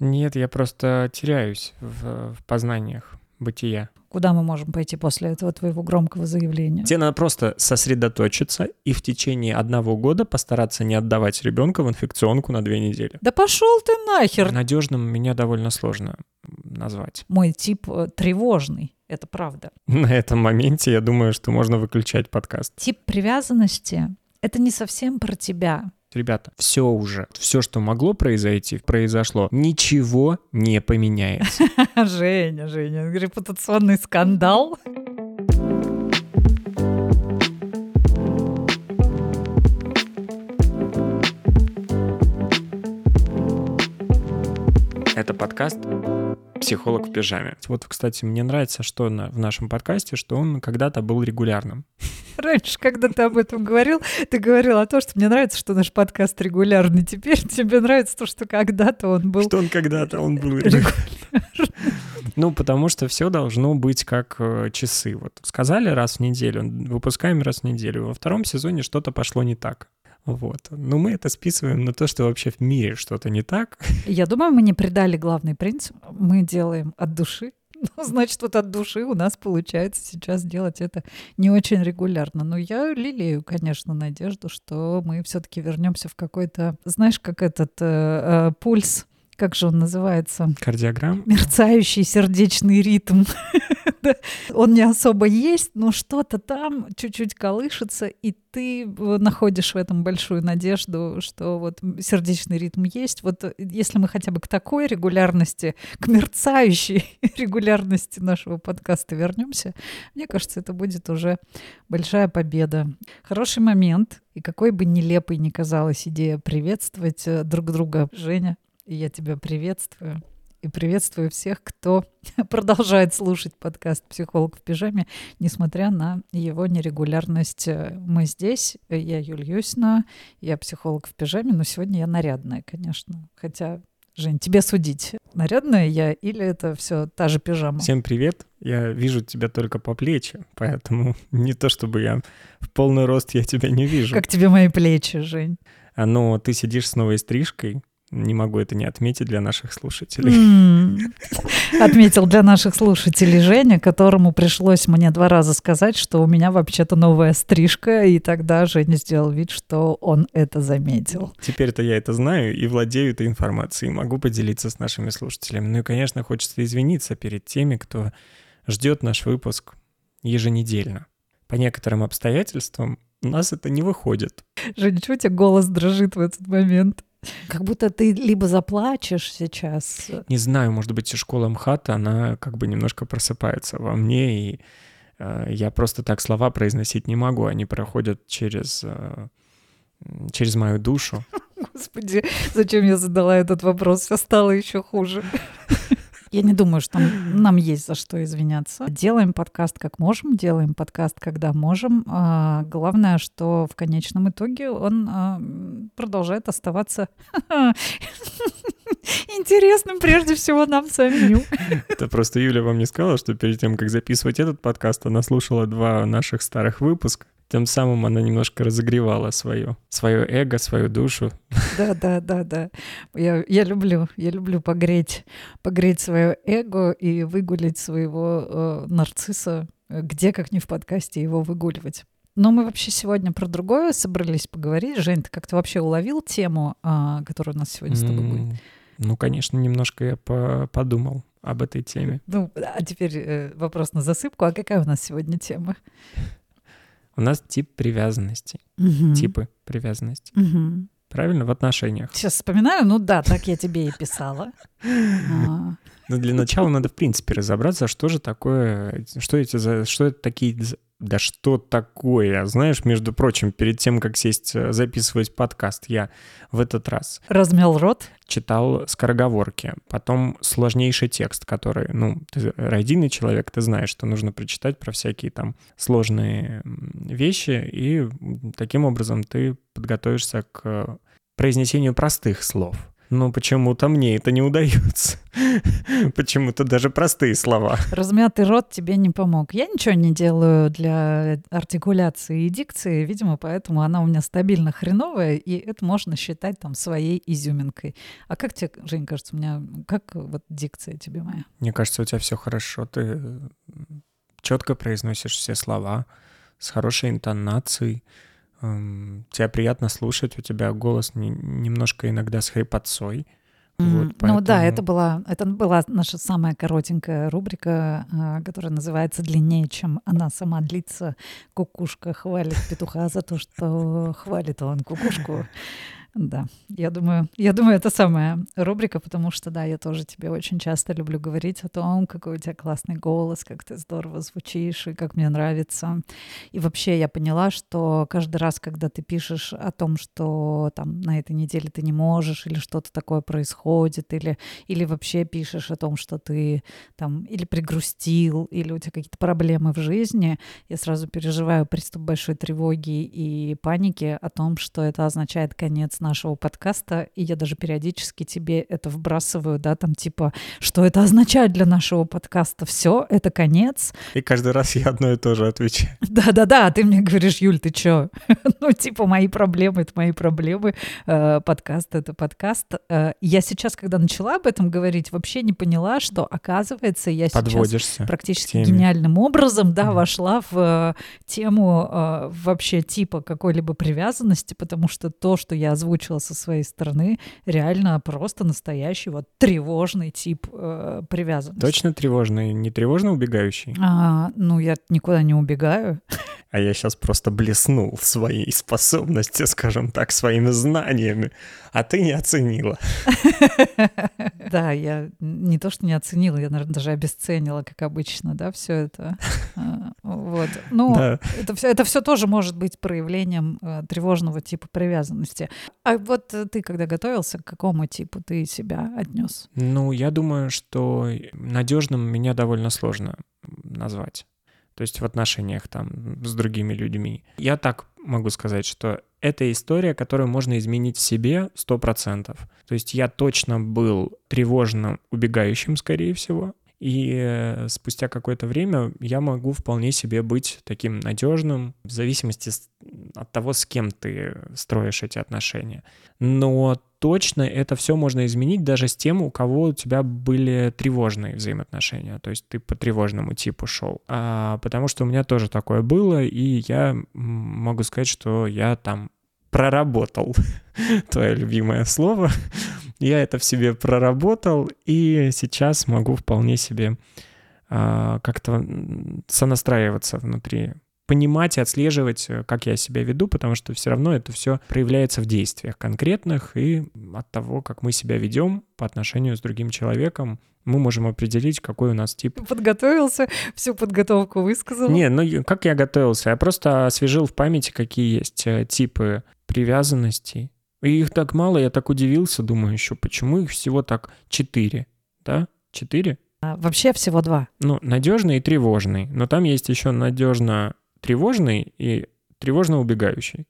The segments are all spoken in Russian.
Нет, я просто теряюсь в, в познаниях бытия. Куда мы можем пойти после этого твоего громкого заявления? Тебе надо просто сосредоточиться и в течение одного года постараться не отдавать ребенка в инфекционку на две недели. Да пошел ты нахер! Надежным меня довольно сложно назвать. Мой тип э, тревожный. Это правда. На этом моменте я думаю, что можно выключать подкаст. Тип привязанности — это не совсем про тебя. Ребята, все уже, все, что могло произойти, произошло. Ничего не поменяется. Женя, Женя, репутационный скандал. Это подкаст «Психолог в пижаме». Вот, кстати, мне нравится, что на, в нашем подкасте, что он когда-то был регулярным. Раньше, когда ты об этом говорил, ты говорил о том, что мне нравится, что наш подкаст регулярный. Теперь тебе нравится то, что когда-то он был... Что он когда-то он был регулярный. Ну, потому что все должно быть как э, часы. Вот сказали раз в неделю, выпускаем раз в неделю. Во втором сезоне что-то пошло не так. Вот. Но мы это списываем на то, что вообще в мире что-то не так. Я думаю, мы не придали главный принцип. Мы делаем от души. Ну, значит, вот от души у нас получается сейчас делать это не очень регулярно. Но я лелею, конечно, надежду, что мы все-таки вернемся в какой-то, знаешь, как этот э, э, пульс как же он называется? Кардиограмм? Мерцающий сердечный ритм. Он не особо есть, но что-то там чуть-чуть колышется, и ты находишь в этом большую надежду, что вот сердечный ритм есть. Вот если мы хотя бы к такой регулярности, к мерцающей регулярности нашего подкаста вернемся, мне кажется, это будет уже большая победа. Хороший момент, и какой бы нелепой ни казалась идея приветствовать э, друг друга, Женя, и я тебя приветствую. И приветствую всех, кто продолжает слушать подкаст «Психолог в пижаме», несмотря на его нерегулярность. Мы здесь, я Юлия Юсина, я психолог в пижаме, но сегодня я нарядная, конечно. Хотя, Жень, тебе судить, нарядная я или это все та же пижама? Всем привет, я вижу тебя только по плечи, поэтому не то чтобы я в полный рост я тебя не вижу. Как тебе мои плечи, Жень? А ну, ты сидишь с новой стрижкой, не могу это не отметить для наших слушателей. Mm. Отметил для наших слушателей Женя, которому пришлось мне два раза сказать, что у меня вообще-то новая стрижка, и тогда Женя сделал вид, что он это заметил. Теперь-то я это знаю и владею этой информацией, могу поделиться с нашими слушателями. Ну и, конечно, хочется извиниться перед теми, кто ждет наш выпуск еженедельно. По некоторым обстоятельствам у нас это не выходит. Женя, чего у тебя голос дрожит в этот момент? Как будто ты либо заплачешь сейчас. Не знаю, может быть, школа МХАТа, она как бы немножко просыпается во мне, и э, я просто так слова произносить не могу, они проходят через, э, через мою душу. Господи, зачем я задала этот вопрос? Все стало еще хуже. Я не думаю, что нам есть за что извиняться. Делаем подкаст как можем, делаем подкаст, когда можем. А, главное, что в конечном итоге он а, продолжает оставаться интересным прежде всего нам самим. Это просто Юля вам не сказала, что перед тем, как записывать этот подкаст, она слушала два наших старых выпуска. Тем самым она немножко разогревала свое, свое эго, свою душу. Да, да, да, да. Я, я люблю, я люблю погреть, погреть свое эго и выгулить своего э, нарцисса, где, как не в подкасте, его выгуливать. Но мы вообще сегодня про другое собрались поговорить. Жень, ты как-то вообще уловил тему, а, которая у нас сегодня с тобой будет? Ну, конечно, немножко я по подумал об этой теме. Ну, а теперь э, вопрос на засыпку. А какая у нас сегодня тема? У нас тип привязанности. Угу. Типы привязанности. Угу. Правильно? В отношениях. Сейчас вспоминаю. Ну да, так я тебе и писала. А. Ну, для начала надо, в принципе, разобраться, что же такое, что эти за, что это такие да что такое? Знаешь, между прочим, перед тем, как сесть э, записывать подкаст, я в этот раз... Размял рот? Читал скороговорки, потом сложнейший текст, который, ну, ты родийный человек, ты знаешь, что нужно прочитать про всякие там сложные вещи, и таким образом ты подготовишься к произнесению простых слов. Ну, почему-то мне это не удается. Почему-то даже простые слова. Размятый рот тебе не помог. Я ничего не делаю для артикуляции и дикции, видимо, поэтому она у меня стабильно хреновая, и это можно считать там своей изюминкой. А как тебе, Жень, кажется, у меня, как вот дикция тебе моя? Мне кажется, у тебя все хорошо. Ты четко произносишь все слова с хорошей интонацией. Тебя приятно слушать, у тебя голос не, немножко иногда с хрипотцой. Mm-hmm. Вот, поэтому... Ну да, это была, это была наша самая коротенькая рубрика, а, которая называется «Длиннее, чем она сама длится». Кукушка хвалит петуха за то, что хвалит он кукушку. Да, я думаю, я думаю, это самая рубрика, потому что, да, я тоже тебе очень часто люблю говорить о том, какой у тебя классный голос, как ты здорово звучишь и как мне нравится. И вообще я поняла, что каждый раз, когда ты пишешь о том, что там на этой неделе ты не можешь или что-то такое происходит, или, или вообще пишешь о том, что ты там или пригрустил, или у тебя какие-то проблемы в жизни, я сразу переживаю приступ большой тревоги и паники о том, что это означает конец нашего подкаста, и я даже периодически тебе это вбрасываю, да, там типа, что это означает для нашего подкаста? Все, это конец. И каждый раз я одно и то же отвечаю. Да-да-да, а ты мне говоришь, Юль, ты чё? ну, типа, мои проблемы — это мои проблемы, э, подкаст — это подкаст. Э, я сейчас, когда начала об этом говорить, вообще не поняла, что, оказывается, я сейчас практически гениальным образом, да, вошла в э, тему вообще типа какой-либо привязанности, потому что то, что я озвучила, озвучила со своей стороны, реально просто настоящий вот тревожный тип э, привязанности. Точно тревожный, не тревожно убегающий? А, ну, я никуда не убегаю. А я сейчас просто блеснул своей способности, скажем так, своими знаниями, а ты не оценила. Да, я не то, что не оценила, я, наверное, даже обесценила, как обычно, да, все это. А, вот. Ну, это все, это все тоже может быть проявлением э, тревожного типа привязанности. А вот ты, когда готовился, к какому типу ты себя отнес? Ну, я думаю, что надежным меня довольно сложно назвать то есть в отношениях там с другими людьми. Я так могу сказать, что это история, которую можно изменить в себе 100%. То есть я точно был тревожно убегающим, скорее всего, и э, спустя какое-то время я могу вполне себе быть таким надежным, в зависимости от того, с кем ты строишь эти отношения. Но точно это все можно изменить даже с тем, у кого у тебя были тревожные взаимоотношения. То есть ты по тревожному типу шел. А, потому что у меня тоже такое было, и я могу сказать, что я там проработал твое любимое слово. Я это в себе проработал, и сейчас могу вполне себе а, как-то сонастраиваться внутри понимать и отслеживать, э, как я себя веду, потому что все равно это все проявляется в действиях конкретных, и от того, как мы себя ведем по отношению с другим человеком, мы можем определить, какой у нас тип. Подготовился, всю подготовку высказал. Не, ну как я готовился? Я просто освежил в памяти, какие есть э, типы привязанностей. И их так мало, я так удивился, думаю еще, почему их всего так четыре, да? Четыре? А, вообще всего два. Ну, надежный и тревожный. Но там есть еще надежно тревожный и тревожно убегающий.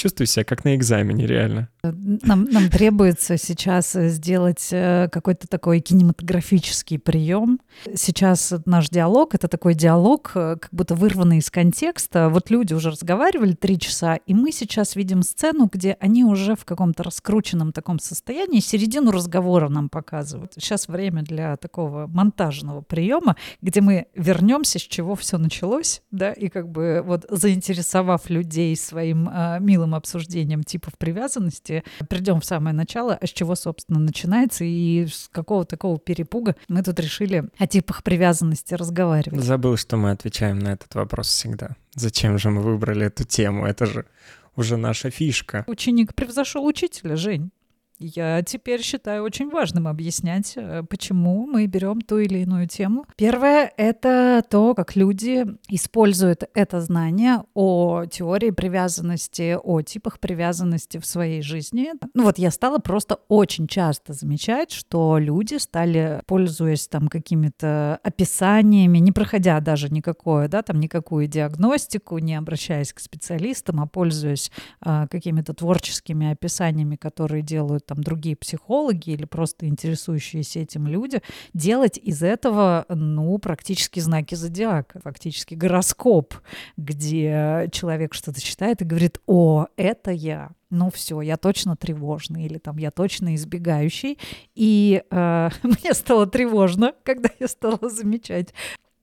Чувствую себя как на экзамене, реально. Нам, нам требуется сейчас сделать э, какой-то такой кинематографический прием. Сейчас наш диалог — это такой диалог, э, как будто вырванный из контекста. Вот люди уже разговаривали три часа, и мы сейчас видим сцену, где они уже в каком-то раскрученном таком состоянии, середину разговора нам показывают. Сейчас время для такого монтажного приема, где мы вернемся, с чего все началось, да, и как бы вот заинтересовав людей своим э, милым полным обсуждением типов привязанности, придем в самое начало, а с чего, собственно, начинается и с какого такого перепуга мы тут решили о типах привязанности разговаривать. Забыл, что мы отвечаем на этот вопрос всегда. Зачем же мы выбрали эту тему? Это же уже наша фишка. Ученик превзошел учителя, Жень. Я теперь считаю очень важным объяснять, э, почему мы берем ту или иную тему. Первое — это то, как люди используют это знание о теории привязанности, о типах привязанности в своей жизни. Ну вот я стала просто очень часто замечать, что люди стали, пользуясь там какими-то описаниями, не проходя даже никакое, да, там никакую диагностику, не обращаясь к специалистам, а пользуясь а, какими-то творческими описаниями, которые делают там другие психологи или просто интересующиеся этим люди, делать из этого, ну, практически знаки зодиака, фактически гороскоп, где человек что-то читает и говорит, о, это я, ну все, я точно тревожный или там я точно избегающий. И э, мне стало тревожно, когда я стала замечать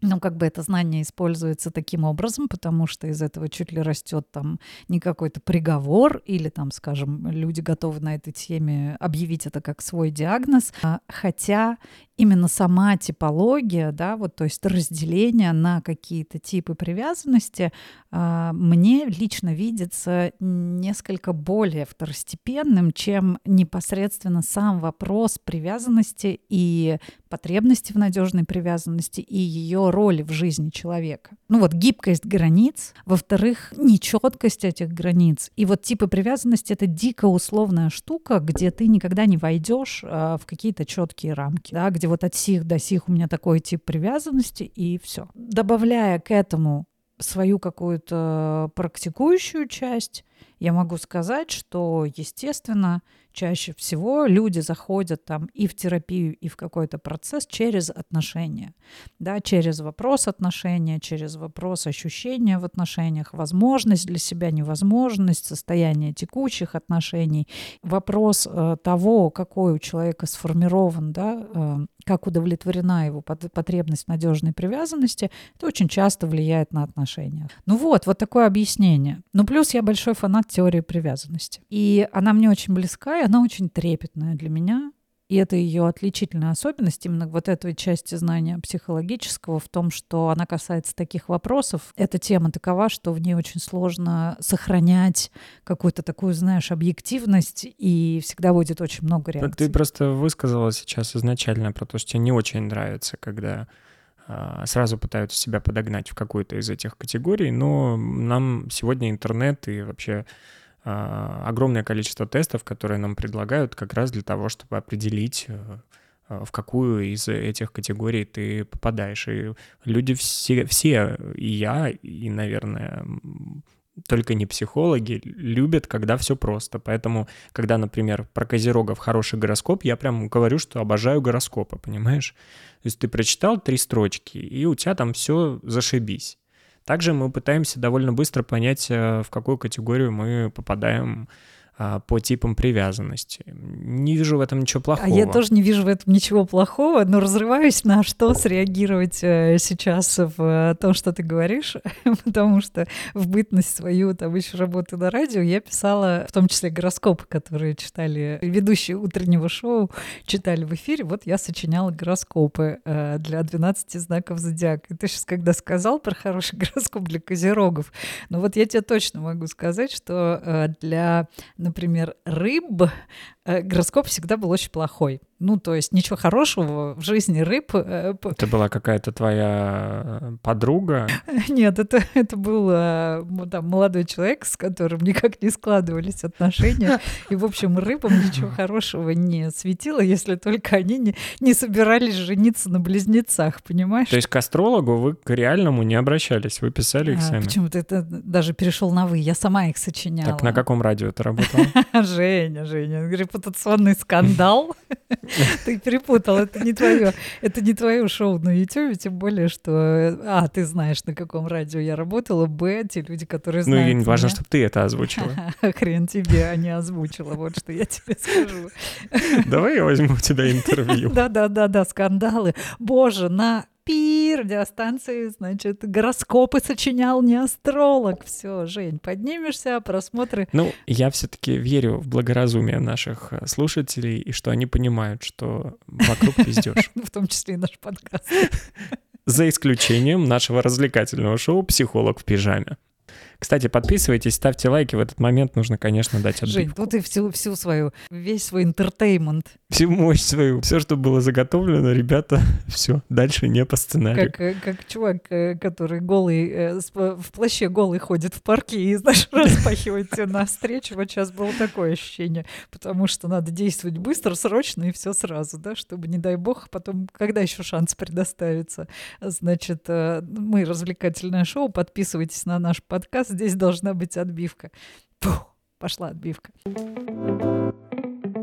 ну, как бы это знание используется таким образом, потому что из этого чуть ли растет там не какой-то приговор, или там, скажем, люди готовы на этой теме объявить это как свой диагноз. А, хотя именно сама типология, да, вот, то есть разделение на какие-то типы привязанности, э, мне лично видится несколько более второстепенным, чем непосредственно сам вопрос привязанности и потребности в надежной привязанности и ее роли в жизни человека. Ну вот гибкость границ, во-вторых, нечеткость этих границ. И вот типы привязанности это дико условная штука, где ты никогда не войдешь э, в какие-то четкие рамки, да, где вот от сих до сих у меня такой тип привязанности, и все. Добавляя к этому свою какую-то практикующую часть, я могу сказать, что, естественно, чаще всего люди заходят там и в терапию, и в какой-то процесс через отношения, да, через вопрос отношения, через вопрос ощущения в отношениях, возможность для себя, невозможность, состояние текущих отношений, вопрос э, того, какой у человека сформирован, да, э, как удовлетворена его потребность в надежной привязанности, это очень часто влияет на отношения. Ну вот, вот такое объяснение. Ну плюс я большой фанат теории привязанности. И она мне очень близка, она очень трепетная для меня. И это ее отличительная особенность именно вот этой части знания психологического в том, что она касается таких вопросов. Эта тема такова, что в ней очень сложно сохранять какую-то такую, знаешь, объективность, и всегда будет очень много реакций. Ты просто высказала сейчас изначально про то, что тебе не очень нравится, когда а, сразу пытаются себя подогнать в какую-то из этих категорий, но нам сегодня интернет и вообще огромное количество тестов, которые нам предлагают как раз для того, чтобы определить, э, э, в какую из этих категорий ты попадаешь. И люди все, все и я, и, наверное, только не психологи, любят, когда все просто. Поэтому, когда, например, про Козерогов хороший гороскоп, я прям говорю, что обожаю гороскопы, понимаешь? То есть ты прочитал три строчки, и у тебя там все зашибись. Также мы пытаемся довольно быстро понять, э, в какую категорию мы попадаем по типам привязанности. Не вижу в этом ничего плохого. А я тоже не вижу в этом ничего плохого, но разрываюсь на что среагировать э, сейчас в э, том, что ты говоришь, потому что в бытность свою, там еще работы на радио, я писала в том числе гороскопы, которые читали ведущие утреннего шоу, читали в эфире. Вот я сочиняла гороскопы э, для 12 знаков зодиака. И ты сейчас когда сказал про хороший гороскоп для козерогов, ну вот я тебе точно могу сказать, что для например, рыб, гороскоп всегда был очень плохой. Ну, то есть ничего хорошего в жизни рыб. Э, это была какая-то твоя э, подруга? Нет, это, это был там, молодой человек, с которым никак не складывались отношения. И, в общем, рыбам ничего хорошего не светило, если только они не, не собирались жениться на близнецах, понимаешь? То есть к астрологу вы к реальному не обращались, вы писали их а, сами? Почему-то это даже перешел на «вы», я сама их сочиняла. Так на каком радио ты работала? Женя, Женя, репутационный скандал. Ты перепутал, это не твое, это не твое шоу на YouTube, тем более, что, а, ты знаешь, на каком радио я работала, б, те люди, которые ну, знают Ну, и важно, чтобы ты это озвучила. Хрен тебе, а не озвучила, вот что я тебе скажу. Давай я возьму у тебя интервью. Да-да-да-да, скандалы. Боже, на пи радиостанции, значит, гороскопы сочинял не астролог. Все, Жень, поднимешься, просмотры. Ну, я все-таки верю в благоразумие наших э, слушателей и что они понимают, что вокруг пиздешь. В том числе и наш подкаст. За исключением нашего развлекательного шоу «Психолог в пижаме». Кстати, подписывайтесь, ставьте лайки. В этот момент нужно, конечно, дать отбивку. Жень, ну ты всю, всю свою, весь свой интертеймент. Всю мощь свою. Все, что было заготовлено, ребята, все, дальше не по сценарию. Как, э, как чувак, э, который голый, э, в плаще голый ходит в парке и, знаешь, распахивает тебя навстречу. Вот сейчас было такое ощущение. Потому что надо действовать быстро, срочно и все сразу, да, чтобы, не дай бог, потом, когда еще шанс предоставится. Значит, мы развлекательное шоу. Подписывайтесь на наш подкаст здесь должна быть отбивка. Фух, пошла отбивка.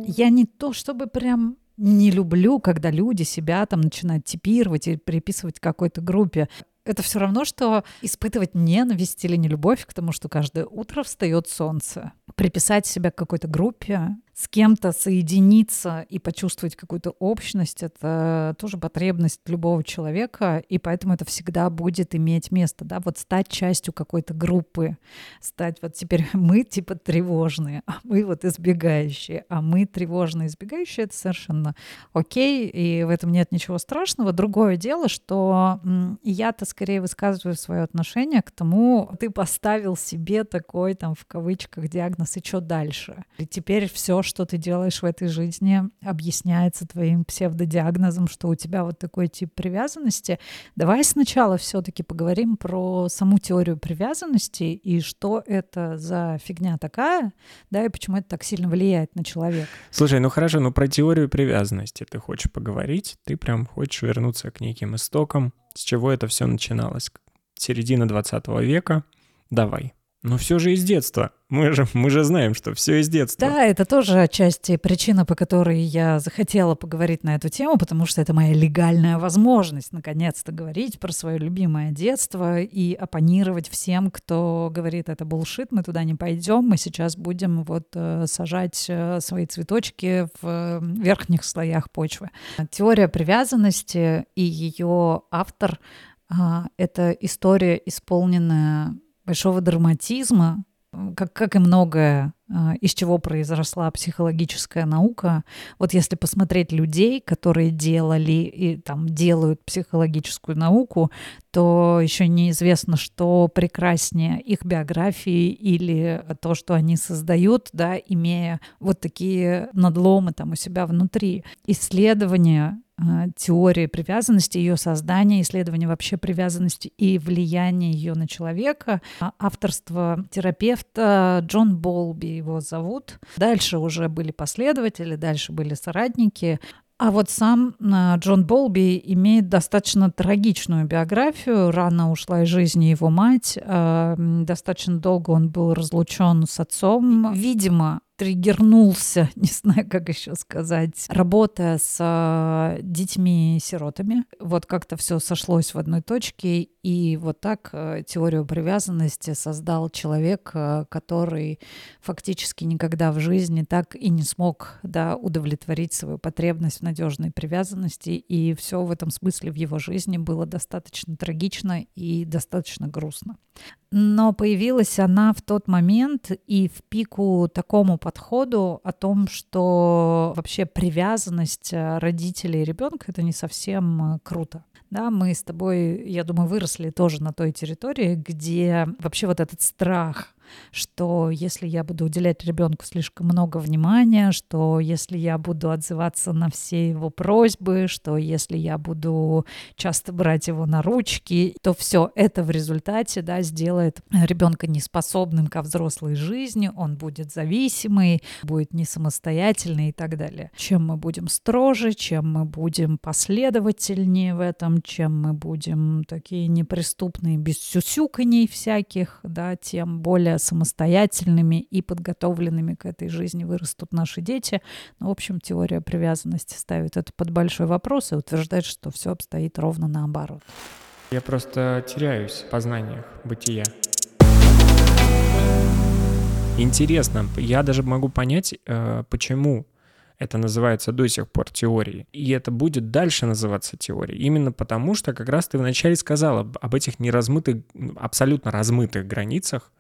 Я не то чтобы прям не люблю, когда люди себя там начинают типировать и приписывать какой-то группе. Это все равно, что испытывать ненависть или нелюбовь к тому, что каждое утро встает солнце. Приписать себя к какой-то группе с кем-то соединиться и почувствовать какую-то общность, это тоже потребность любого человека, и поэтому это всегда будет иметь место, да, вот стать частью какой-то группы, стать вот теперь мы типа тревожные, а мы вот избегающие, а мы тревожные, избегающие, это совершенно окей, и в этом нет ничего страшного. Другое дело, что я-то скорее высказываю свое отношение к тому, ты поставил себе такой там в кавычках диагноз, и что дальше? И теперь все, что ты делаешь в этой жизни, объясняется твоим псевдодиагнозом, что у тебя вот такой тип привязанности. Давай сначала все-таки поговорим про саму теорию привязанности и что это за фигня такая, да, и почему это так сильно влияет на человека. Слушай, ну хорошо, ну про теорию привязанности ты хочешь поговорить, ты прям хочешь вернуться к неким истокам, с чего это все начиналось. Середина 20 века. Давай. Но все же из детства. Мы же, мы же знаем, что все из детства. Да, это тоже отчасти причина, по которой я захотела поговорить на эту тему, потому что это моя легальная возможность наконец-то говорить про свое любимое детство и оппонировать всем, кто говорит, это булшит, мы туда не пойдем, мы сейчас будем вот э, сажать э, свои цветочки в э, верхних слоях почвы. Теория привязанности и ее автор а, это история, исполненная большого драматизма, как, как и многое, а, из чего произросла психологическая наука. Вот если посмотреть людей, которые делали и там делают психологическую науку, то еще неизвестно, что прекраснее их биографии или то, что они создают, да, имея вот такие надломы там у себя внутри. Исследования теории привязанности, ее создания, исследования вообще привязанности и влияния ее на человека. А, авторство терапевта Джон Болби его зовут. Дальше уже были последователи, дальше были соратники. А вот сам а, Джон Болби имеет достаточно трагичную биографию. Рано ушла из жизни его мать. Достаточно долго он был разлучен с отцом. Видимо, триггернулся, не знаю, как еще сказать, работая с э, детьми-сиротами. Вот как-то все сошлось в одной точке, и вот так э, теорию привязанности создал человек, э, который фактически никогда в жизни так и не смог да, удовлетворить свою потребность в надежной привязанности, и все в этом смысле в его жизни было достаточно трагично и достаточно грустно. Но появилась она в тот момент и в пику такому подходу о том, что вообще привязанность э, родителей и ребенка это не совсем э, круто. Да, мы с тобой, я думаю, выросли тоже на той территории, где вообще вот этот страх что если я буду уделять ребенку слишком много внимания, что если я буду отзываться на все его просьбы, что если я буду часто брать его на ручки, то все это в результате да, сделает ребенка неспособным ко взрослой жизни, он будет зависимый, будет не самостоятельный и так далее. Чем мы будем строже, чем мы будем последовательнее в этом, чем мы будем такие неприступные, без сюсюканий всяких, да, тем более самостоятельными и подготовленными к этой жизни вырастут наши дети. Ну, в общем, теория привязанности ставит это под большой вопрос и утверждает, что все обстоит ровно наоборот. Я просто теряюсь в познаниях бытия. Интересно, я даже могу понять, э, почему это называется до сих пор теорией. И это будет дальше называться теорией. Именно потому, что как раз ты вначале сказала об этих неразмытых, абсолютно размытых границах,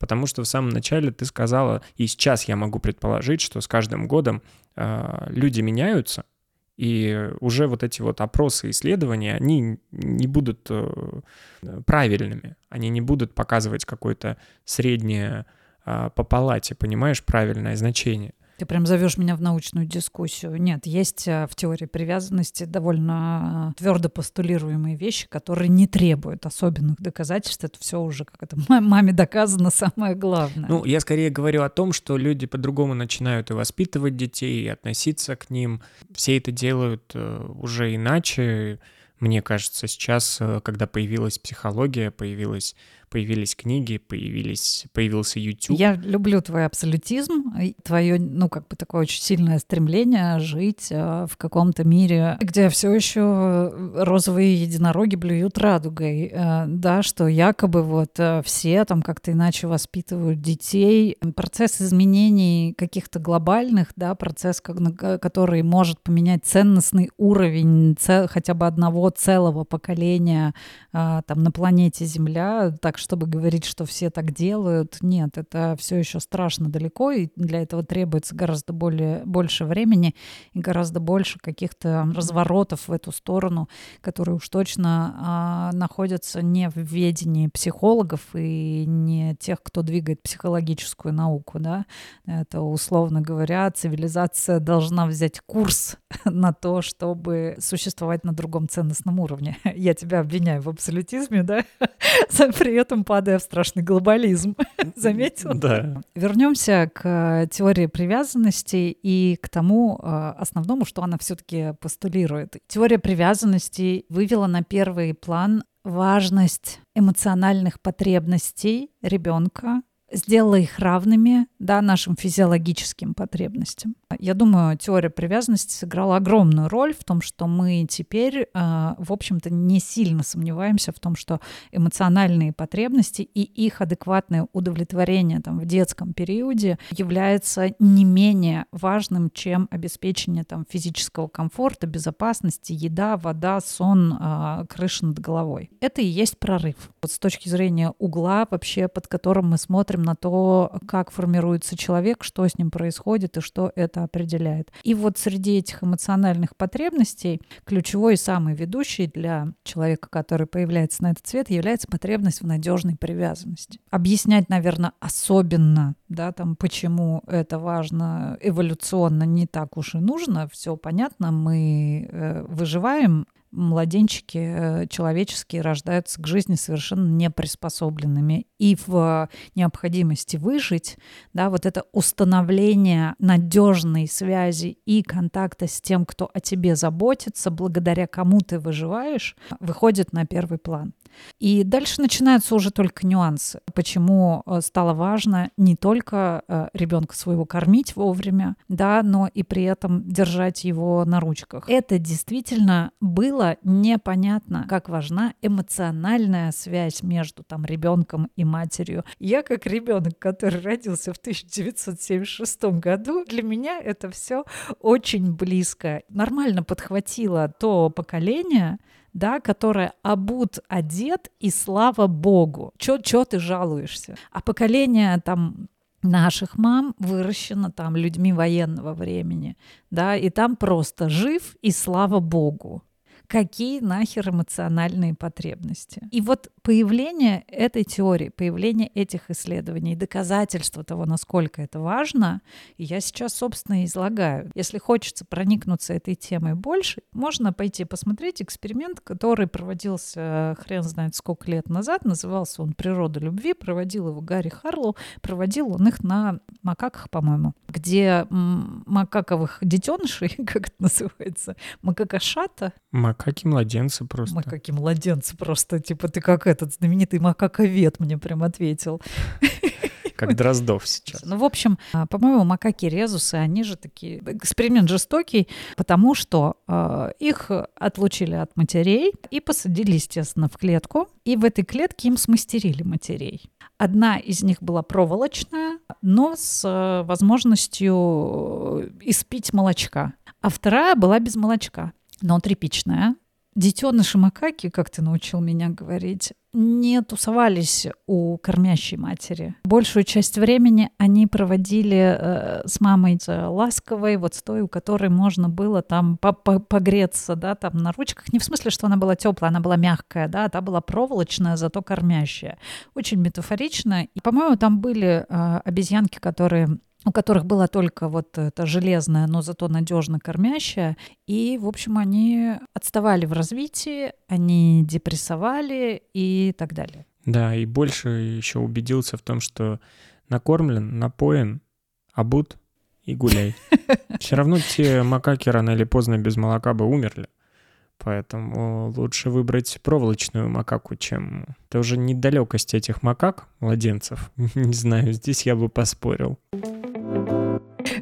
Потому что в самом начале ты сказала, и сейчас я могу предположить, что с каждым годом э, люди меняются, и уже вот эти вот опросы, исследования, они не будут э, правильными, они не будут показывать какое-то среднее э, по палате, понимаешь, правильное значение. Ты прям зовешь меня в научную дискуссию. Нет, есть э, в теории привязанности довольно э, твердо постулируемые вещи, которые не требуют особенных доказательств. Это все уже как это маме доказано самое главное. Ну, я скорее говорю о том, что люди по-другому начинают и воспитывать детей, и относиться к ним. Все это делают э, уже иначе. Мне кажется, сейчас, когда появилась психология, появилась появились книги, появились, появился YouTube. Я люблю твой абсолютизм, твое, ну, как бы такое очень сильное стремление жить э, в каком-то мире, где все еще розовые единороги блюют радугой, э, да, что якобы вот э, все там как-то иначе воспитывают детей. Процесс изменений каких-то глобальных, да, процесс, который может поменять ценностный уровень хотя бы одного целого поколения там на планете Земля, так чтобы говорить, что все так делают, нет, это все еще страшно далеко, и для этого требуется гораздо более, больше времени и гораздо больше каких-то разворотов в эту сторону, которые уж точно а, находятся не в ведении психологов и не тех, кто двигает психологическую науку, да, это, условно говоря, цивилизация должна взять курс на то, чтобы существовать на другом ценностном уровне. Я тебя обвиняю в абсолютизме, да, при этом падая в страшный глобализм. Заметил? Да. Вернемся к теории привязанности и к тому э, основному, что она все-таки постулирует. Теория привязанности вывела на первый план важность эмоциональных потребностей ребенка сделала их равными да, нашим физиологическим потребностям. Я думаю, теория привязанности сыграла огромную роль в том, что мы теперь, а, в общем-то, не сильно сомневаемся в том, что эмоциональные потребности и их адекватное удовлетворение там, в детском периоде является не менее важным, чем обеспечение там, физического комфорта, безопасности, еда, вода, сон, а, крыша над головой. Это и есть прорыв. Вот с точки зрения угла вообще, под которым мы смотрим смотрим на то, как формируется человек, что с ним происходит и что это определяет. И вот среди этих эмоциональных потребностей ключевой и самый ведущий для человека, который появляется на этот свет, является потребность в надежной привязанности. Объяснять, наверное, особенно, да, там, почему это важно эволюционно не так уж и нужно, все понятно, мы э, выживаем младенчики э, человеческие рождаются к жизни совершенно неприспособленными. И в необходимости выжить, да, вот это установление надежной связи и контакта с тем, кто о тебе заботится, благодаря кому ты выживаешь, выходит на первый план. И дальше начинаются уже только нюансы. Почему э, стало важно не только э, ребенка своего кормить вовремя, да, но и при этом держать его на ручках. Это действительно было непонятно, как важна эмоциональная связь между там ребенком и матерью. Я как ребенок, который родился в 1976 году, для меня это все очень близко. Нормально подхватило то поколение, да, которая обут, одет, и слава богу. Чё, чё ты жалуешься? А поколение там наших мам выращено там людьми военного времени, да, и там просто жив, и слава богу какие нахер эмоциональные потребности. И вот появление этой теории, появление этих исследований, доказательства того, насколько это важно, я сейчас, собственно, излагаю. Если хочется проникнуться этой темой больше, можно пойти посмотреть эксперимент, который проводился хрен знает сколько лет назад, назывался он «Природа любви», проводил его Гарри Харлоу, проводил он их на макаках, по-моему, где макаковых детенышей, как это называется, макакашата, Макаки-младенцы просто. Макаки-младенцы просто. Типа ты как этот знаменитый макаковед мне прям ответил. Как Дроздов сейчас. Ну, в общем, а, по-моему, макаки резусы, они же такие... Эксперимент жестокий, потому что э, их отлучили от матерей и посадили, естественно, в клетку. И в этой клетке им смастерили матерей. Одна из них была проволочная, но с э, возможностью испить молочка. А вторая была без молочка но тряпичная. Детеныши макаки, как ты научил меня говорить, не тусовались у кормящей матери. Большую часть времени они проводили э, с мамой ласковой, вот с той, у которой можно было там погреться, да, там на ручках. Не в смысле, что она была теплая, она была мягкая, да, та была проволочная, зато кормящая. Очень метафорично. И, по-моему, там были э, обезьянки, которые у которых была только вот эта железная, но зато надежно кормящая. И, в общем, они отставали в развитии, они депрессовали и так далее. Да, и больше еще убедился в том, что накормлен, напоен, обут и гуляй. Все равно те макаки рано или поздно без молока бы умерли. Поэтому лучше выбрать проволочную макаку, чем... Это уже недалекость этих макак, младенцев. Не знаю, здесь я бы поспорил.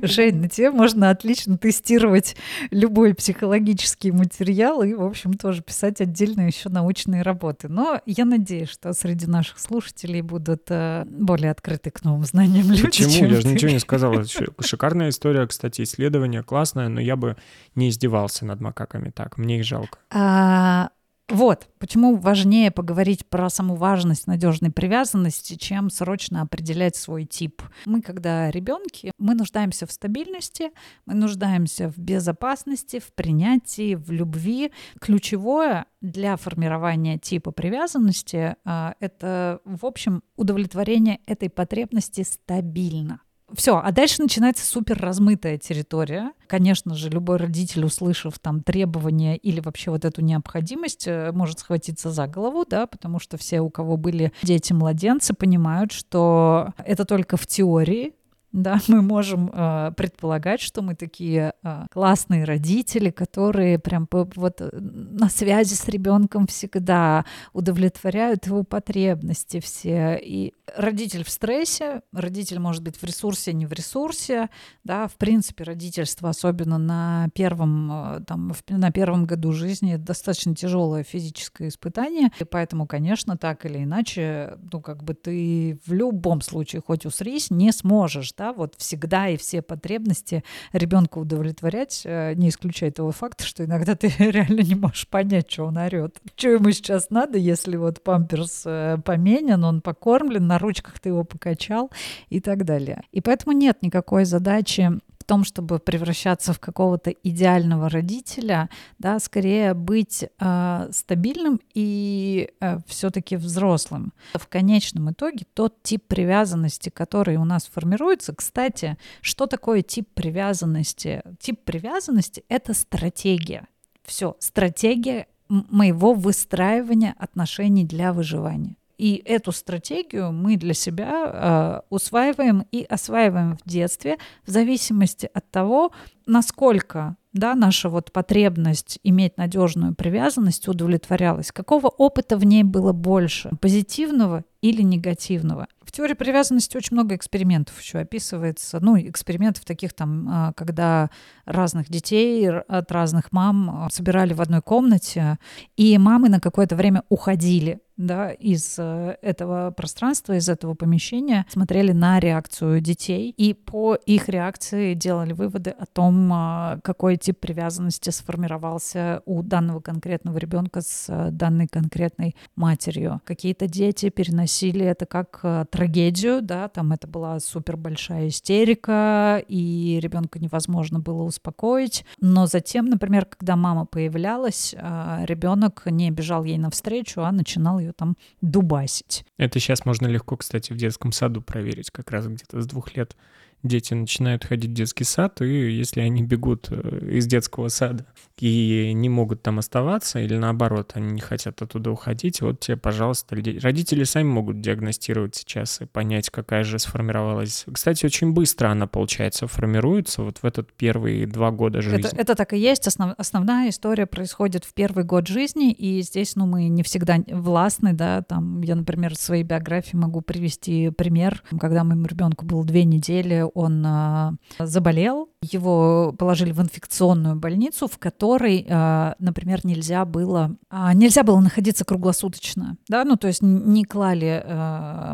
Жень, на тебе можно отлично тестировать любой психологический материал и, в общем, тоже писать отдельно еще научные работы. Но я надеюсь, что среди наших слушателей будут э, более открыты к новым знаниям люди. Почему? Я же ничего не сказала. Шикарная история, кстати, исследование классное, но я бы не издевался над макаками так. Мне их жалко. А, вот, почему важнее поговорить про саму важность надежной привязанности, чем срочно определять свой тип. Мы, когда ребенки, мы нуждаемся в стабильности, мы нуждаемся в безопасности, в принятии, в любви. Ключевое для формирования типа привязанности а, — это, в общем, удовлетворение этой потребности стабильно. Все, а дальше начинается супер размытая территория. Конечно же, любой родитель, услышав там требования или вообще вот эту необходимость, э, может схватиться за голову, да, потому что все, у кого были дети-младенцы, понимают, что это только в теории, да, мы можем э, предполагать, что мы такие э, классные родители, которые прям вот э, на связи с ребенком всегда удовлетворяют его потребности все. И родитель в стрессе, родитель может быть в ресурсе, не в ресурсе, да, в принципе родительство, особенно на первом, э, там, на первом году жизни, достаточно тяжелое физическое испытание, и поэтому, конечно, так или иначе, ну, как бы ты в любом случае, хоть усрись, не сможешь да, вот всегда и все потребности ребенка удовлетворять, э, не исключая того факта, что иногда ты реально не можешь понять, что он орет. Что ему сейчас надо, если вот памперс э, поменен, он покормлен, на ручках ты его покачал и так далее. И поэтому нет никакой задачи том, чтобы превращаться в какого-то идеального родителя, да, скорее быть э, стабильным и э, все-таки взрослым. В конечном итоге тот тип привязанности, который у нас формируется, кстати, что такое тип привязанности? Тип привязанности — это стратегия. Все, стратегия моего выстраивания отношений для выживания. И эту стратегию мы для себя э, усваиваем и осваиваем в детстве в зависимости от того, насколько да, наша вот потребность иметь надежную привязанность удовлетворялась, какого опыта в ней было больше, позитивного или негативного. В теории привязанности очень много экспериментов еще описывается. Ну, экспериментов таких там, а, когда разных детей от разных мам а, собирали в одной комнате, и мамы на какое-то время уходили да, из э, этого пространства, из этого помещения, смотрели на реакцию детей и по их реакции делали выводы о том, а, какой тип привязанности сформировался у данного конкретного ребенка с э, данной конкретной матерью. Какие-то дети переносили это как э, трагедию, да, там это была супер большая истерика, и ребенка невозможно было успокоить. Но затем, например, когда мама появлялась, а, ребенок не бежал ей навстречу, а начинал ее там дубасить. Это сейчас можно легко, кстати, в детском саду проверить, как раз где-то с двух лет дети начинают ходить в детский сад, и если они бегут э, из детского сада и не могут там оставаться, или наоборот, они не хотят оттуда уходить, вот тебе, пожалуйста, родители сами могут диагностировать сейчас и понять, какая же сформировалась. Кстати, очень быстро она, получается, формируется вот в этот первые два года жизни. Это, это так и есть. Основ, основная история происходит в первый год жизни, и здесь, ну, мы не всегда властны, да, там, я, например, в своей биографии могу привести пример, когда моему ребенку было две недели, он а, заболел, его положили в инфекционную больницу, в которой, а, например, нельзя было, а, нельзя было находиться круглосуточно, да, ну то есть не клали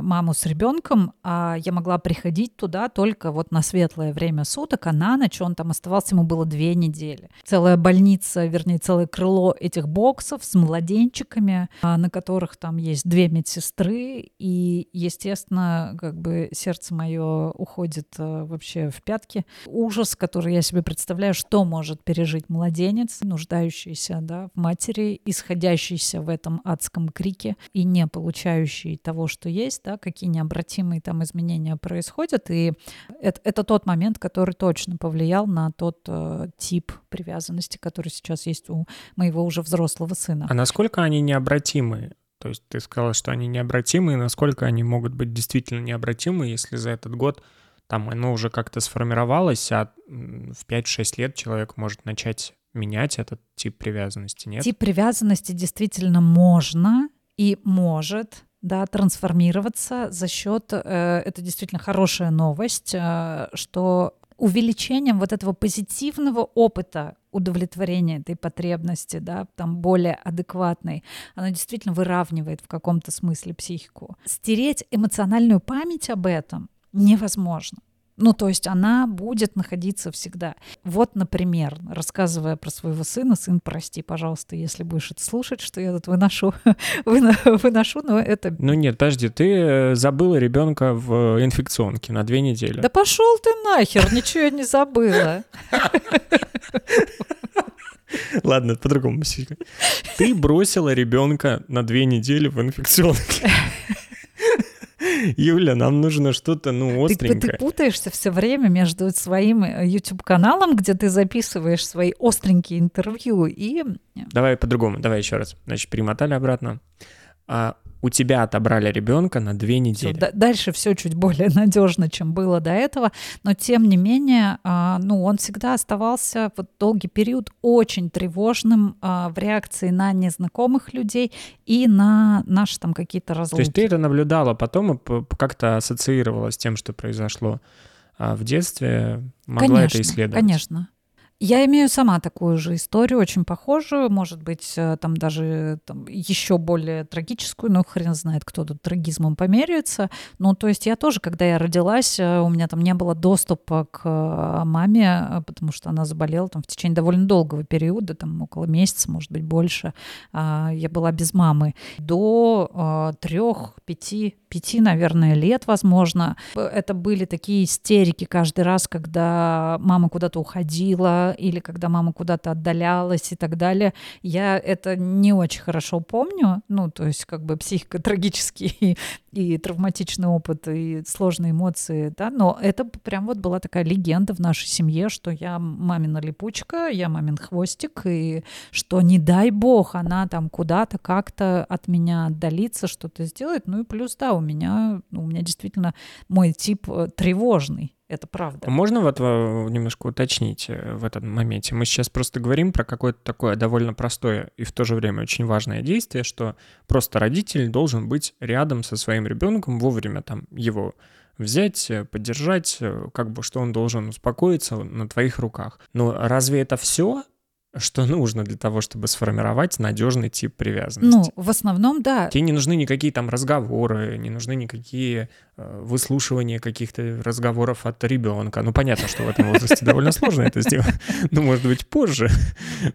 маму с ребенком, а я могла приходить туда только вот на светлое время суток, а на ночь он там оставался, ему было две недели. Целая больница, вернее, целое крыло этих боксов с младенчиками, на которых там есть две медсестры, и, естественно, как бы сердце мое уходит вообще в пятки. Ужас который я себе представляю, что может пережить младенец, нуждающийся да, в матери, исходящийся в этом адском крике и не получающий того, что есть, да, какие необратимые там изменения происходят. И это, это тот момент, который точно повлиял на тот э, тип привязанности, который сейчас есть у моего уже взрослого сына. А насколько они необратимые? То есть ты сказала, что они необратимые, насколько они могут быть действительно необратимы, если за этот год там оно уже как-то сформировалось, а в 5-6 лет человек может начать менять этот тип привязанности, нет? Тип привязанности действительно можно и может да, трансформироваться за счет, э, это действительно хорошая новость, э, что увеличением вот этого позитивного опыта удовлетворения этой потребности, да, там более адекватной, оно действительно выравнивает в каком-то смысле психику. Стереть эмоциональную память об этом невозможно. Ну, то есть она будет находиться всегда. Вот, например, рассказывая про своего сына, сын, прости, пожалуйста, если будешь это слушать, что я тут выношу, выношу, но это... Ну нет, подожди, ты э, забыла ребенка в инфекционке на две недели. Да пошел ты нахер, ничего я не забыла. Ладно, по-другому. Ты бросила ребенка на две недели в инфекционке. Юля, нам нужно что-то, ну, остренькое. Ты, ты путаешься все время между своим э, YouTube-каналом, где ты записываешь свои остренькие интервью, и... Давай по-другому, давай еще раз. Значит, перемотали обратно. А у тебя отобрали ребенка на две недели. Все, дальше все чуть более надежно, чем было до этого, но тем не менее, а, ну, он всегда оставался вот долгий период очень тревожным а, в реакции на незнакомых людей и на наши там какие-то разлуки. То есть ты это наблюдала потом и как-то ассоциировала с тем, что произошло а, в детстве, могла конечно, это исследовать? Конечно, я имею сама такую же историю, очень похожую, может быть, э, там даже там, еще более трагическую, но хрен знает, кто тут трагизмом померяется. Ну, то есть я тоже, когда я родилась, э, у меня там не было доступа к э, маме, потому что она заболела там в течение довольно долгого периода, там около месяца, может быть, больше. А, я была без мамы. До трех, пяти, пяти, наверное, лет, возможно. Это были такие истерики каждый раз, когда мама куда-то уходила, или когда мама куда-то отдалялась и так далее. Я это не очень хорошо помню, ну, то есть как бы психика трагический и, травматичный опыт, и сложные эмоции, да, но это прям вот была такая легенда в нашей семье, что я мамина липучка, я мамин хвостик, и что не дай бог она там куда-то как-то от меня отдалится, что-то сделает, ну и плюс, да, у меня, у меня действительно мой тип э, тревожный, это правда. Можно вот э, немножко уточнить э, в этом моменте? Мы сейчас просто говорим про какое-то такое довольно простое и в то же время очень важное действие, что просто родитель должен быть рядом со своим ребенком, вовремя там его взять, э, поддержать, как бы что он должен успокоиться на твоих руках. Но разве это все? Что нужно для того, чтобы сформировать надежный тип привязанности. Ну, в основном, да. Тебе не нужны никакие там разговоры, не нужны никакие э, выслушивания каких-то разговоров от ребенка. Ну, понятно, что в этом возрасте довольно сложно это сделать, но, может быть, позже.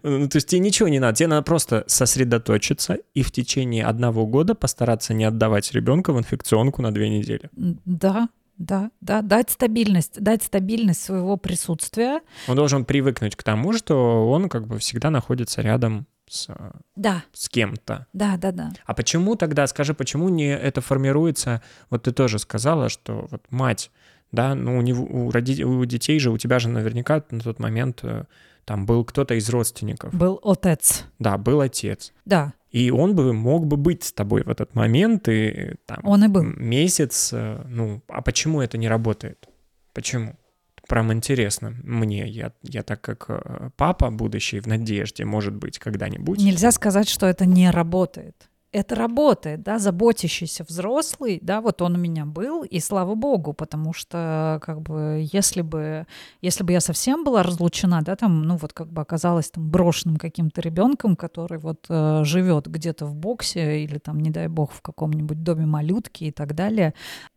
Ну, то есть тебе ничего не надо, тебе надо просто сосредоточиться и в течение одного года постараться не отдавать ребенка в инфекционку на две недели. Да, да, да, дать стабильность, дать стабильность своего присутствия. Он должен привыкнуть к тому, что он как бы всегда находится рядом с, да. с кем-то. Да, да, да. А почему тогда, скажи, почему не это формируется? Вот ты тоже сказала, что вот мать, да, ну у, него, у, роди, у детей же, у тебя же наверняка на тот момент э, там был кто-то из родственников. Был отец. Да, был отец. Да. И он бы мог бы быть с тобой в этот момент и там он и был. месяц. Э, ну, а почему это не работает? Почему? Прям интересно мне. Я, я так как э, папа будущий в надежде, может быть, когда-нибудь. Нельзя сказать, что это не работает это работает, да, заботящийся взрослый, да, вот он у меня был, и слава богу, потому что, как бы, если бы, если бы я совсем была разлучена, да, там, ну, вот как бы оказалась там брошенным каким-то ребенком, который вот э, живет где-то в боксе или там, не дай бог, в каком-нибудь доме малютки и так далее,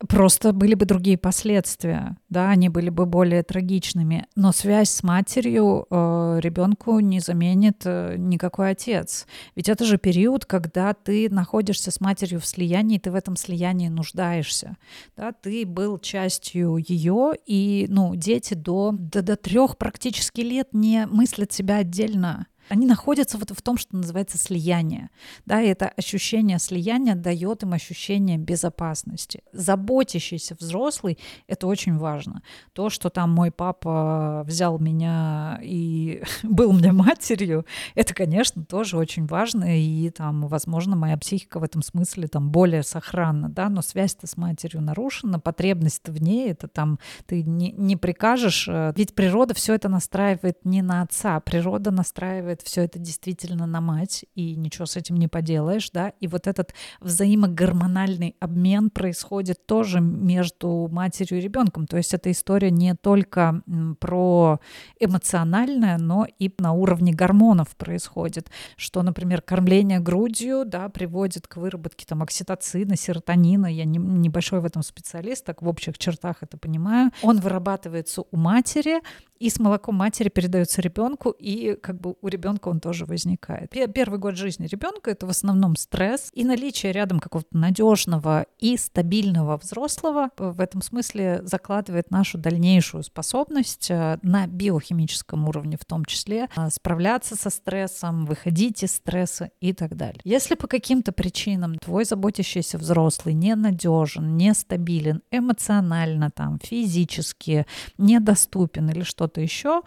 просто были бы другие последствия, да, они были бы более трагичными, но связь с матерью э, ребенку не заменит э, никакой отец, ведь это же период, когда ты находишься с матерью в слиянии, ты в этом слиянии нуждаешься. Да, ты был частью ее, и ну, дети до, до, до трех практически лет не мыслят себя отдельно Они находятся вот в том, что называется слияние. Да, и это ощущение слияния дает им ощущение безопасности. Заботящийся взрослый — это очень важно. То, что там мой папа взял меня и был мне матерью, это, конечно, тоже очень важно, и там, возможно, моя психика в этом смысле там более сохранна, да, но связь-то с матерью нарушена, потребность в ней, это там ты не, не прикажешь, э, ведь природа все это настраивает не на отца, природа настраивает все это действительно на мать, и ничего с этим не поделаешь, да, и вот этот взаимогормональный обмен происходит тоже между матерью и ребенком, то есть эта история не только про эмоциональное, но и на уровне гормонов происходит, что, например, кормление грудью, да, приводит к выработке там окситоцина, серотонина, я не, небольшой в этом специалист, так в общих чертах это понимаю, он вырабатывается у матери, и с молоком матери передается ребенку, и как бы у ребенка он тоже возникает. Первый год жизни ребенка это в основном стресс и наличие рядом какого-то надежного и стабильного взрослого в этом смысле закладывает нашу дальнейшую способность э, на биохимическом уровне в том числе э, справляться со стрессом, выходить из стресса и так далее. Если по каким-то причинам твой заботящийся взрослый ненадежен, нестабилен эмоционально, там, физически, недоступен или что-то что-то еще,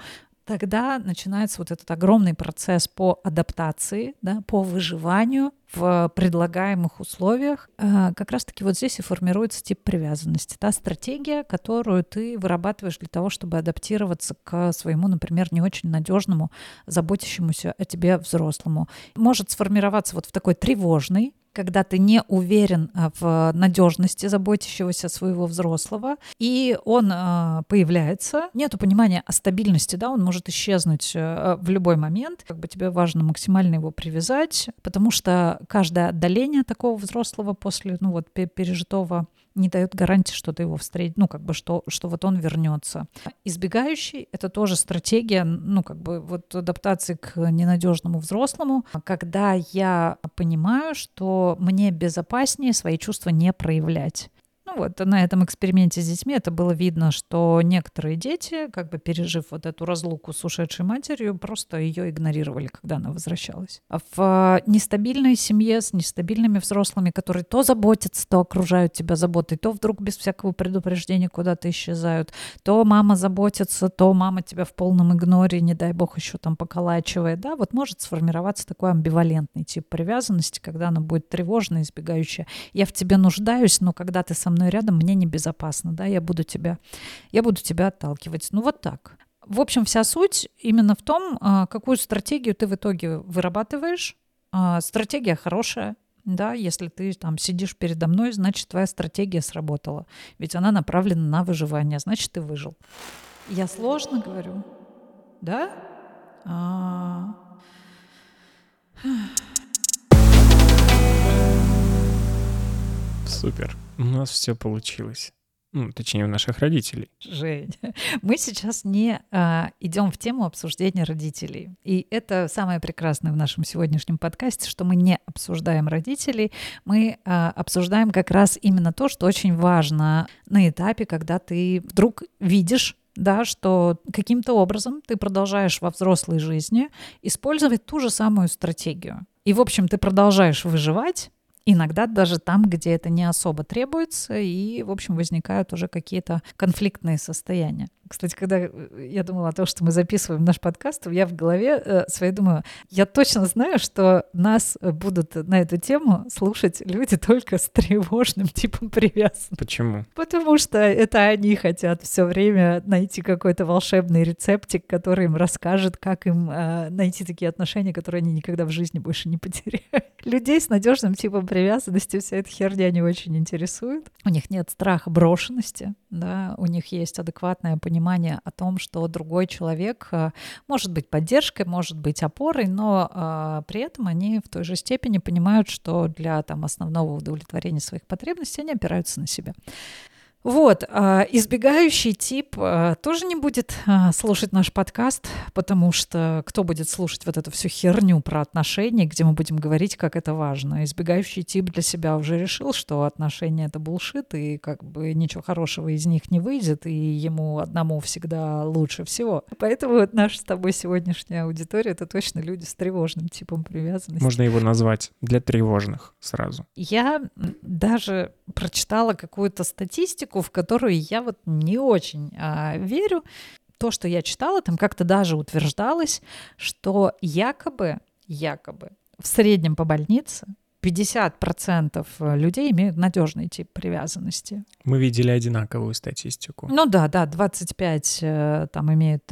тогда начинается вот этот огромный процесс по адаптации, да, по выживанию в предлагаемых условиях. А, как раз-таки вот здесь и формируется тип привязанности, та стратегия, которую ты вырабатываешь для того, чтобы адаптироваться к своему, например, не очень надежному, заботящемуся о тебе взрослому. Может сформироваться вот в такой тревожный когда ты не уверен а, в надежности заботящегося своего взрослого, и он э, появляется, нету понимания о стабильности, да, он может исчезнуть э, в любой момент, как бы тебе важно максимально его привязать, потому что каждое отдаление такого взрослого после, ну вот, пережитого не дает гарантии, что ты его встретишь, ну, как бы, что, что вот он вернется. Избегающий — это тоже стратегия, ну, как бы, вот адаптации к ненадежному взрослому, когда я понимаю, что мне безопаснее свои чувства не проявлять. Вот на этом эксперименте с детьми это было видно, что некоторые дети, как бы пережив вот эту разлуку с ушедшей матерью, просто ее игнорировали, когда она возвращалась. А в нестабильной семье с нестабильными взрослыми, которые то заботятся, то окружают тебя заботой, то вдруг без всякого предупреждения куда-то исчезают, то мама заботится, то мама тебя в полном игноре, не дай бог, еще там поколачивает, да, вот может сформироваться такой амбивалентный тип привязанности, когда она будет тревожная, избегающая. Я в тебе нуждаюсь, но когда ты со мной рядом, мне небезопасно, да, я буду тебя, я буду тебя отталкивать. Ну вот так. В общем, вся суть именно в том, а, какую стратегию ты в итоге вырабатываешь. А, стратегия хорошая, да, если ты там сидишь передо мной, значит, твоя стратегия сработала. Ведь она направлена на выживание, значит, ты выжил. Я сложно говорю, да? А... Супер. У нас все получилось. Ну, точнее, у наших родителей. Жень, мы сейчас не а, идем в тему обсуждения родителей. И это самое прекрасное в нашем сегодняшнем подкасте, что мы не обсуждаем родителей, мы а, обсуждаем как раз именно то, что очень важно на этапе, когда ты вдруг видишь да, что каким-то образом ты продолжаешь во взрослой жизни использовать ту же самую стратегию. И, в общем, ты продолжаешь выживать, Иногда даже там, где это не особо требуется, и, в общем, возникают уже какие-то конфликтные состояния. Кстати, когда э, я думала о том, что мы записываем наш подкаст, я в голове э, своей думаю, я точно знаю, что нас будут на эту тему слушать люди только с тревожным типом привязанности. Почему? Потому что это они хотят все время найти какой-то волшебный рецептик, который им расскажет, как им э, найти такие отношения, которые они никогда в жизни больше не потеряют. Людей с надежным типом привязанности вся эта херня не очень интересует. У них нет страха брошенности, да, у них есть адекватное понимание понимание о том, что другой человек э, может быть поддержкой, может быть опорой, но э, при этом они в той же степени понимают, что для там, основного удовлетворения своих потребностей они опираются на себя. Вот, а, избегающий тип а, тоже не будет а, слушать наш подкаст, потому что кто будет слушать вот эту всю херню про отношения, где мы будем говорить, как это важно. Избегающий тип для себя уже решил, что отношения — это булшит, и как бы ничего хорошего из них не выйдет, и ему одному всегда лучше всего. Поэтому вот наша с тобой сегодняшняя аудитория — это точно люди с тревожным типом привязанности. Можно его назвать для тревожных сразу. Я даже прочитала какую-то статистику, в которую я вот не очень а, верю. То, что я читала, там как-то даже утверждалось, что якобы, якобы в среднем по больнице 50% людей имеют надежный тип привязанности. Мы видели одинаковую статистику. Ну да, да, 25 э, там имеют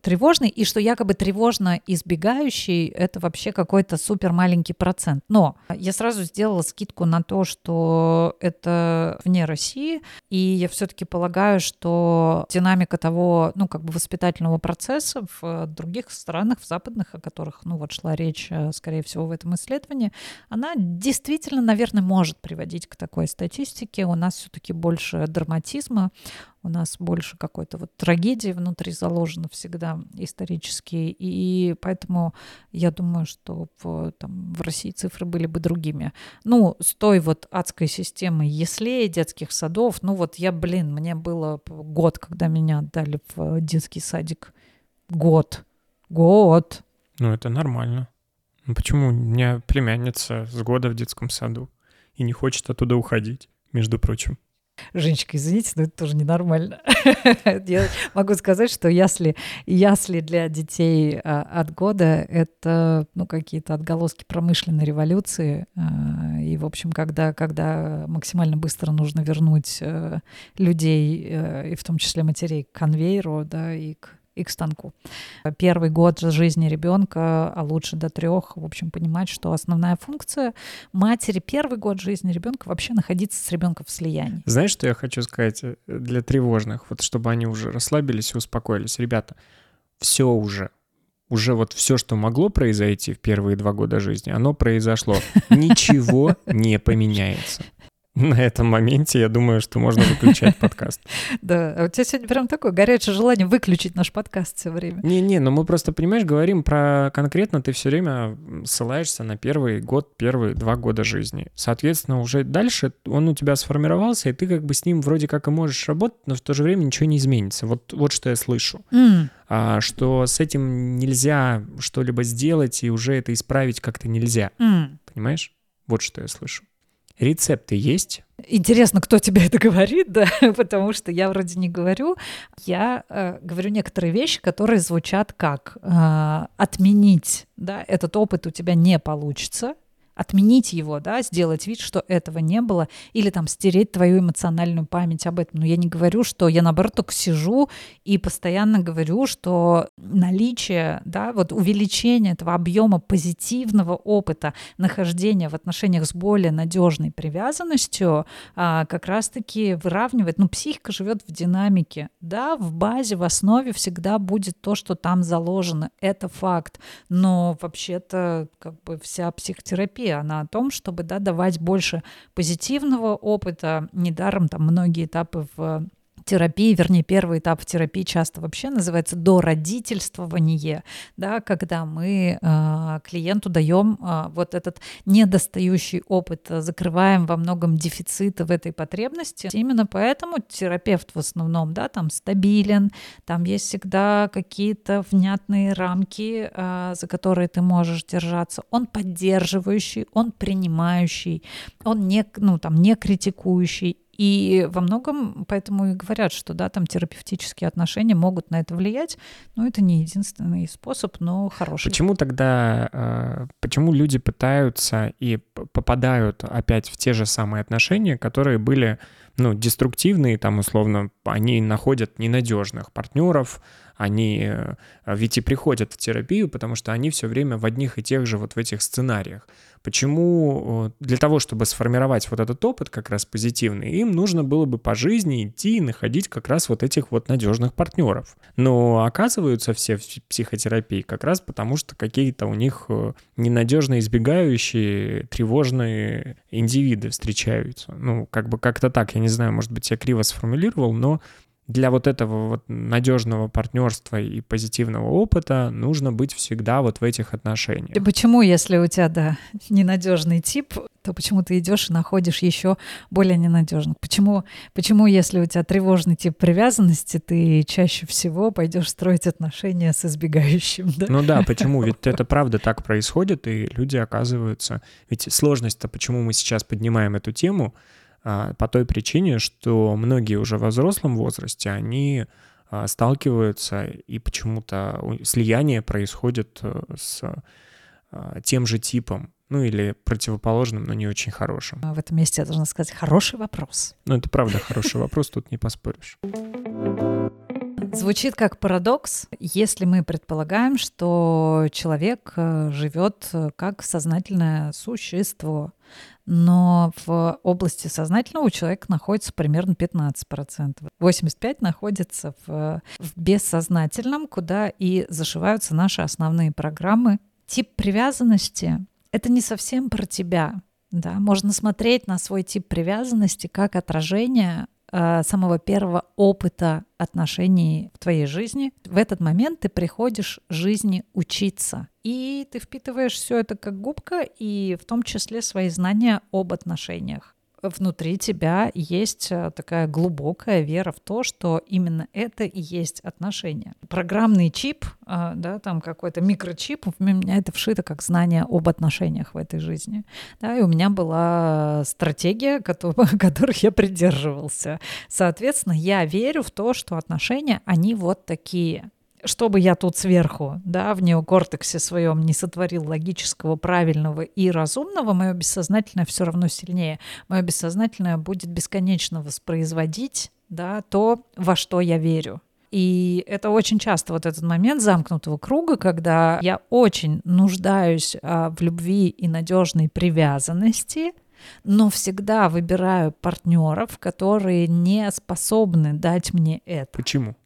тревожный, и что якобы тревожно избегающий — это вообще какой-то супер маленький процент. Но я сразу сделала скидку на то, что это вне России, и я все-таки полагаю, что динамика того, ну, как бы воспитательного процесса в других странах, в западных, о которых, ну, вот шла речь, э, скорее всего, в этом исследовании, она действительно, наверное, может приводить к такой статистике. У нас все-таки больше драматизма, у нас больше какой-то вот трагедии внутри заложено всегда исторически, и поэтому я думаю, что в, там, в России цифры были бы другими. Ну, с той вот адской системой яслей, детских садов, ну вот я, блин, мне было год, когда меня отдали в детский садик. Год. Год. Ну, это нормально. Ну почему? У меня племянница с года в детском саду и не хочет оттуда уходить, между прочим. Женечка, извините, но это тоже ненормально. Я могу сказать, что ясли, ясли для детей а, от года — это ну, какие-то отголоски промышленной революции. А, и, в общем, когда, когда максимально быстро нужно вернуть э, людей, э, и в том числе матерей, к конвейеру да, и к и к станку. Первый год жизни ребенка, а лучше до трех, в общем, понимать, что основная функция матери первый год жизни ребенка вообще находиться с ребенком в слиянии. Знаешь, что я хочу сказать э, для тревожных, вот чтобы они уже расслабились и успокоились. Ребята, все уже, уже вот все, что могло произойти в первые два года жизни, оно произошло. Ничего не поменяется. На этом моменте я думаю, что можно выключать подкаст. Да, а у тебя сегодня прям такое горячее желание выключить наш подкаст все время. Не-не, но мы просто, понимаешь, говорим про конкретно, ты все время ссылаешься на первый год, первые два года жизни. Соответственно, уже дальше он у тебя сформировался, и ты как бы с ним вроде как и можешь работать, но в то же время ничего не изменится. Вот, вот что я слышу. Mm. А, что с этим нельзя что-либо сделать, и уже это исправить как-то нельзя. Mm. Понимаешь? Вот что я слышу. Рецепты есть? Интересно, кто тебе это говорит, да, потому что я вроде не говорю. Я э, говорю некоторые вещи, которые звучат как э, отменить, да, этот опыт у тебя не получится, отменить его, да, сделать вид, что этого не было, или там стереть твою эмоциональную память об этом. Но я не говорю, что я наоборот только сижу и постоянно говорю, что наличие, да, вот увеличение этого объема позитивного опыта нахождения в отношениях с более надежной привязанностью а, как раз-таки выравнивает, ну, психика живет в динамике, да, в базе, в основе всегда будет то, что там заложено, это факт, но вообще-то как бы вся психотерапия терапия, она о том, чтобы да, давать больше позитивного опыта. Недаром там многие этапы в терапии, вернее, первый этап в терапии часто вообще называется дородительствование, да, когда мы э, клиенту даем э, вот этот недостающий опыт, закрываем во многом дефициты в этой потребности. Именно поэтому терапевт в основном, да, там стабилен, там есть всегда какие-то внятные рамки, э, за которые ты можешь держаться. Он поддерживающий, он принимающий, он не, ну, там, не критикующий и во многом поэтому и говорят, что да, там терапевтические отношения могут на это влиять, но это не единственный способ, но хороший. Почему тогда, э, почему люди пытаются и попадают опять в те же самые отношения, которые были, ну, деструктивные, там, условно, они находят ненадежных партнеров, они э, ведь и приходят в терапию, потому что они все время в одних и тех же вот в этих сценариях. Почему для того, чтобы сформировать вот этот опыт как раз позитивный, им нужно было бы по жизни идти и находить как раз вот этих вот надежных партнеров. Но оказываются все в психотерапии как раз потому, что какие-то у них э, ненадежно избегающие, тревожные индивиды встречаются. Ну, как бы как-то так, я не знаю, может быть, я криво сформулировал, но для вот этого вот надежного партнерства и позитивного опыта нужно быть всегда вот в этих отношениях. И почему, если у тебя, да, ненадежный тип, то почему ты идешь и находишь еще более ненадежных? Почему, почему, если у тебя тревожный тип привязанности, ты чаще всего пойдешь строить отношения с избегающим? Да? Ну да, почему? Ведь это правда так происходит, и люди оказываются... Ведь сложность-то, почему мы сейчас поднимаем эту тему, по той причине, что многие уже во взрослом возрасте, они а, сталкиваются, и почему-то слияние происходит э, с а, тем же типом, ну или противоположным, но не очень хорошим. В этом месте я должна сказать хороший вопрос. Ну это правда хороший вопрос, тут не поспоришь. Звучит как парадокс, если мы предполагаем, что человек э, живет э, как сознательное существо, но в области сознательного у человека находится примерно 15%. 85% находится в, в бессознательном, куда и зашиваются наши основные программы. Тип привязанности — это не совсем про тебя. Да? Можно смотреть на свой тип привязанности как отражение самого первого опыта отношений в твоей жизни. В этот момент ты приходишь жизни учиться. И ты впитываешь все это как губка, и в том числе свои знания об отношениях внутри тебя есть э, такая глубокая вера в то, что именно это и есть отношения. Программный чип, э, да, там какой-то микрочип, у меня это вшито как знание об отношениях в этой жизни. Да, и у меня была стратегия, которых я придерживался. Соответственно, я верю в то, что отношения, они вот такие что бы я тут сверху, да, в неокортексе своем не сотворил логического, правильного и разумного, мое бессознательное все равно сильнее. Мое бессознательное будет бесконечно воспроизводить, да, то, во что я верю. И это очень часто вот этот момент замкнутого круга, когда я очень нуждаюсь а, в любви и надежной привязанности, но всегда выбираю партнеров, которые не способны дать мне это. Почему?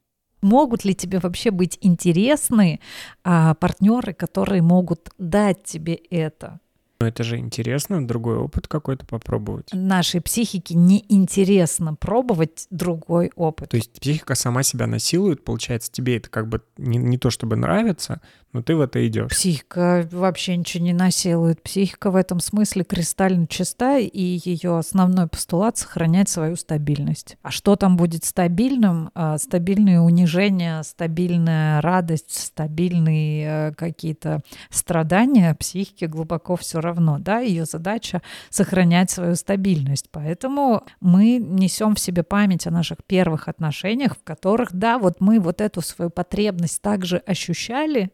Могут ли тебе вообще быть интересны а, партнеры, которые могут дать тебе это? Но это же интересно, другой опыт какой-то попробовать. Нашей психике неинтересно пробовать другой опыт. То есть психика сама себя насилует, получается, тебе это как бы не, не то чтобы нравится, но ты в это идешь. Психика вообще ничего не насилует. Психика в этом смысле кристально чиста, и ее основной постулат — сохранять свою стабильность. А что там будет стабильным? А, стабильные унижения, стабильная радость, стабильные э, какие-то страдания психике глубоко все равно. Да? Ее задача — сохранять свою стабильность. Поэтому мы несем в себе память о наших первых отношениях, в которых, да, вот мы вот эту свою потребность также ощущали,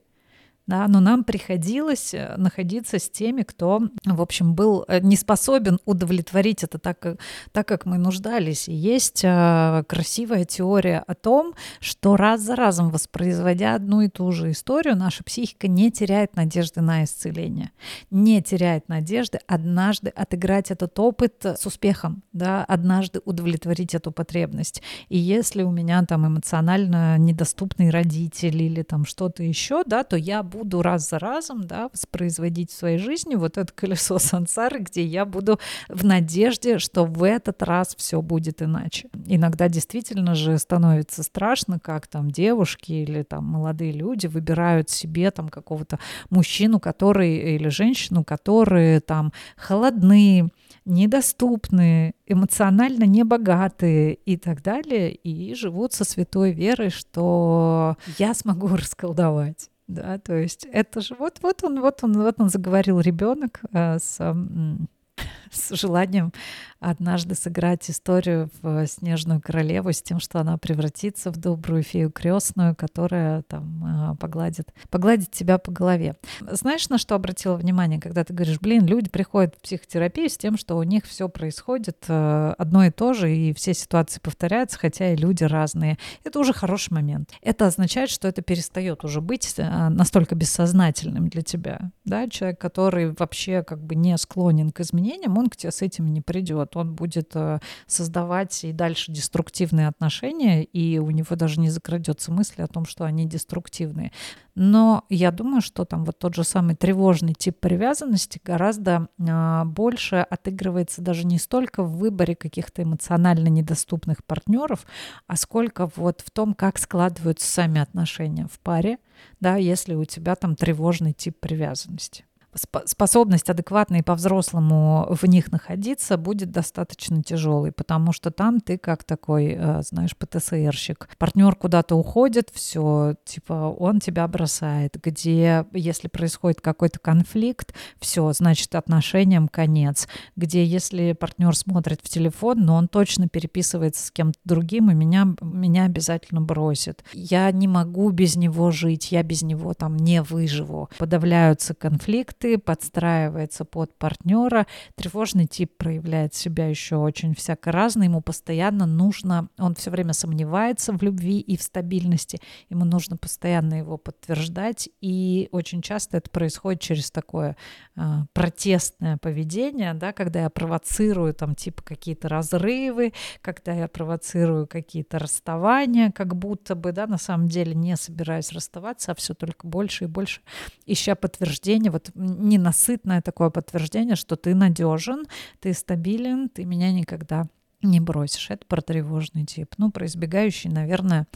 да, но нам приходилось э, находиться с теми, кто, в общем, был э, не способен удовлетворить это так, как, так, как мы нуждались. И есть э, красивая теория о том, что раз за разом воспроизводя одну и ту же историю, наша психика не теряет надежды на исцеление, не теряет надежды однажды отыграть этот опыт с успехом, да, однажды удовлетворить эту потребность. И если у меня там эмоционально недоступный родитель или там что-то еще, да, то я буду раз за разом да, воспроизводить в своей жизни вот это колесо сансары, где я буду в надежде, что в этот раз все будет иначе. Иногда действительно же становится страшно, как там девушки или там молодые люди выбирают себе там какого-то мужчину, который или женщину, которые там холодные, недоступны, эмоционально небогатые и так далее, и живут со святой верой, что я смогу расколдовать. Да, то есть это же вот, вот он, вот он, вот он заговорил ребенок э, с, с желанием однажды сыграть историю в «Снежную королеву» с тем, что она превратится в добрую фею крестную, которая там а, погладит, погладит тебя по голове. Знаешь, на что обратила внимание, когда ты говоришь, блин, люди приходят в психотерапию с тем, что у них все происходит э, одно и то же, и все ситуации повторяются, хотя и люди разные. Это уже хороший момент. Это означает, что это перестает уже быть э, настолько бессознательным для тебя. Да? Человек, который вообще как бы не склонен к изменениям, он он к тебе с этим не придет. Он будет э, создавать и дальше деструктивные отношения, и у него даже не закрадется мысль о том, что они деструктивные. Но я думаю, что там вот тот же самый тревожный тип привязанности гораздо э, больше отыгрывается даже не столько в выборе каких-то эмоционально недоступных партнеров, а сколько вот в том, как складываются сами отношения в паре, да, если у тебя там тревожный тип привязанности способность адекватно и по-взрослому в них находиться будет достаточно тяжелой, потому что там ты как такой, э, знаешь, ПТСРщик. Партнер куда-то уходит, все, типа он тебя бросает. Где, если происходит какой-то конфликт, все, значит, отношениям конец. Где, если партнер смотрит в телефон, но он точно переписывается с кем-то другим, и меня, меня обязательно бросит. Я не могу без него жить, я без него там не выживу. Подавляются конфликты, конфликты, подстраивается под партнера. Тревожный тип проявляет себя еще очень всяко разно. Ему постоянно нужно, он все время сомневается в любви и в стабильности. Ему нужно постоянно его подтверждать. И очень часто это происходит через такое а, протестное поведение, да, когда я провоцирую там типа какие-то разрывы, когда я провоцирую какие-то расставания, как будто бы, да, на самом деле не собираюсь расставаться, а все только больше и больше ища подтверждение. Вот ненасытное такое подтверждение, что ты надежен, ты стабилен, ты меня никогда не бросишь. Это про тревожный тип. Ну, про избегающий, наверное,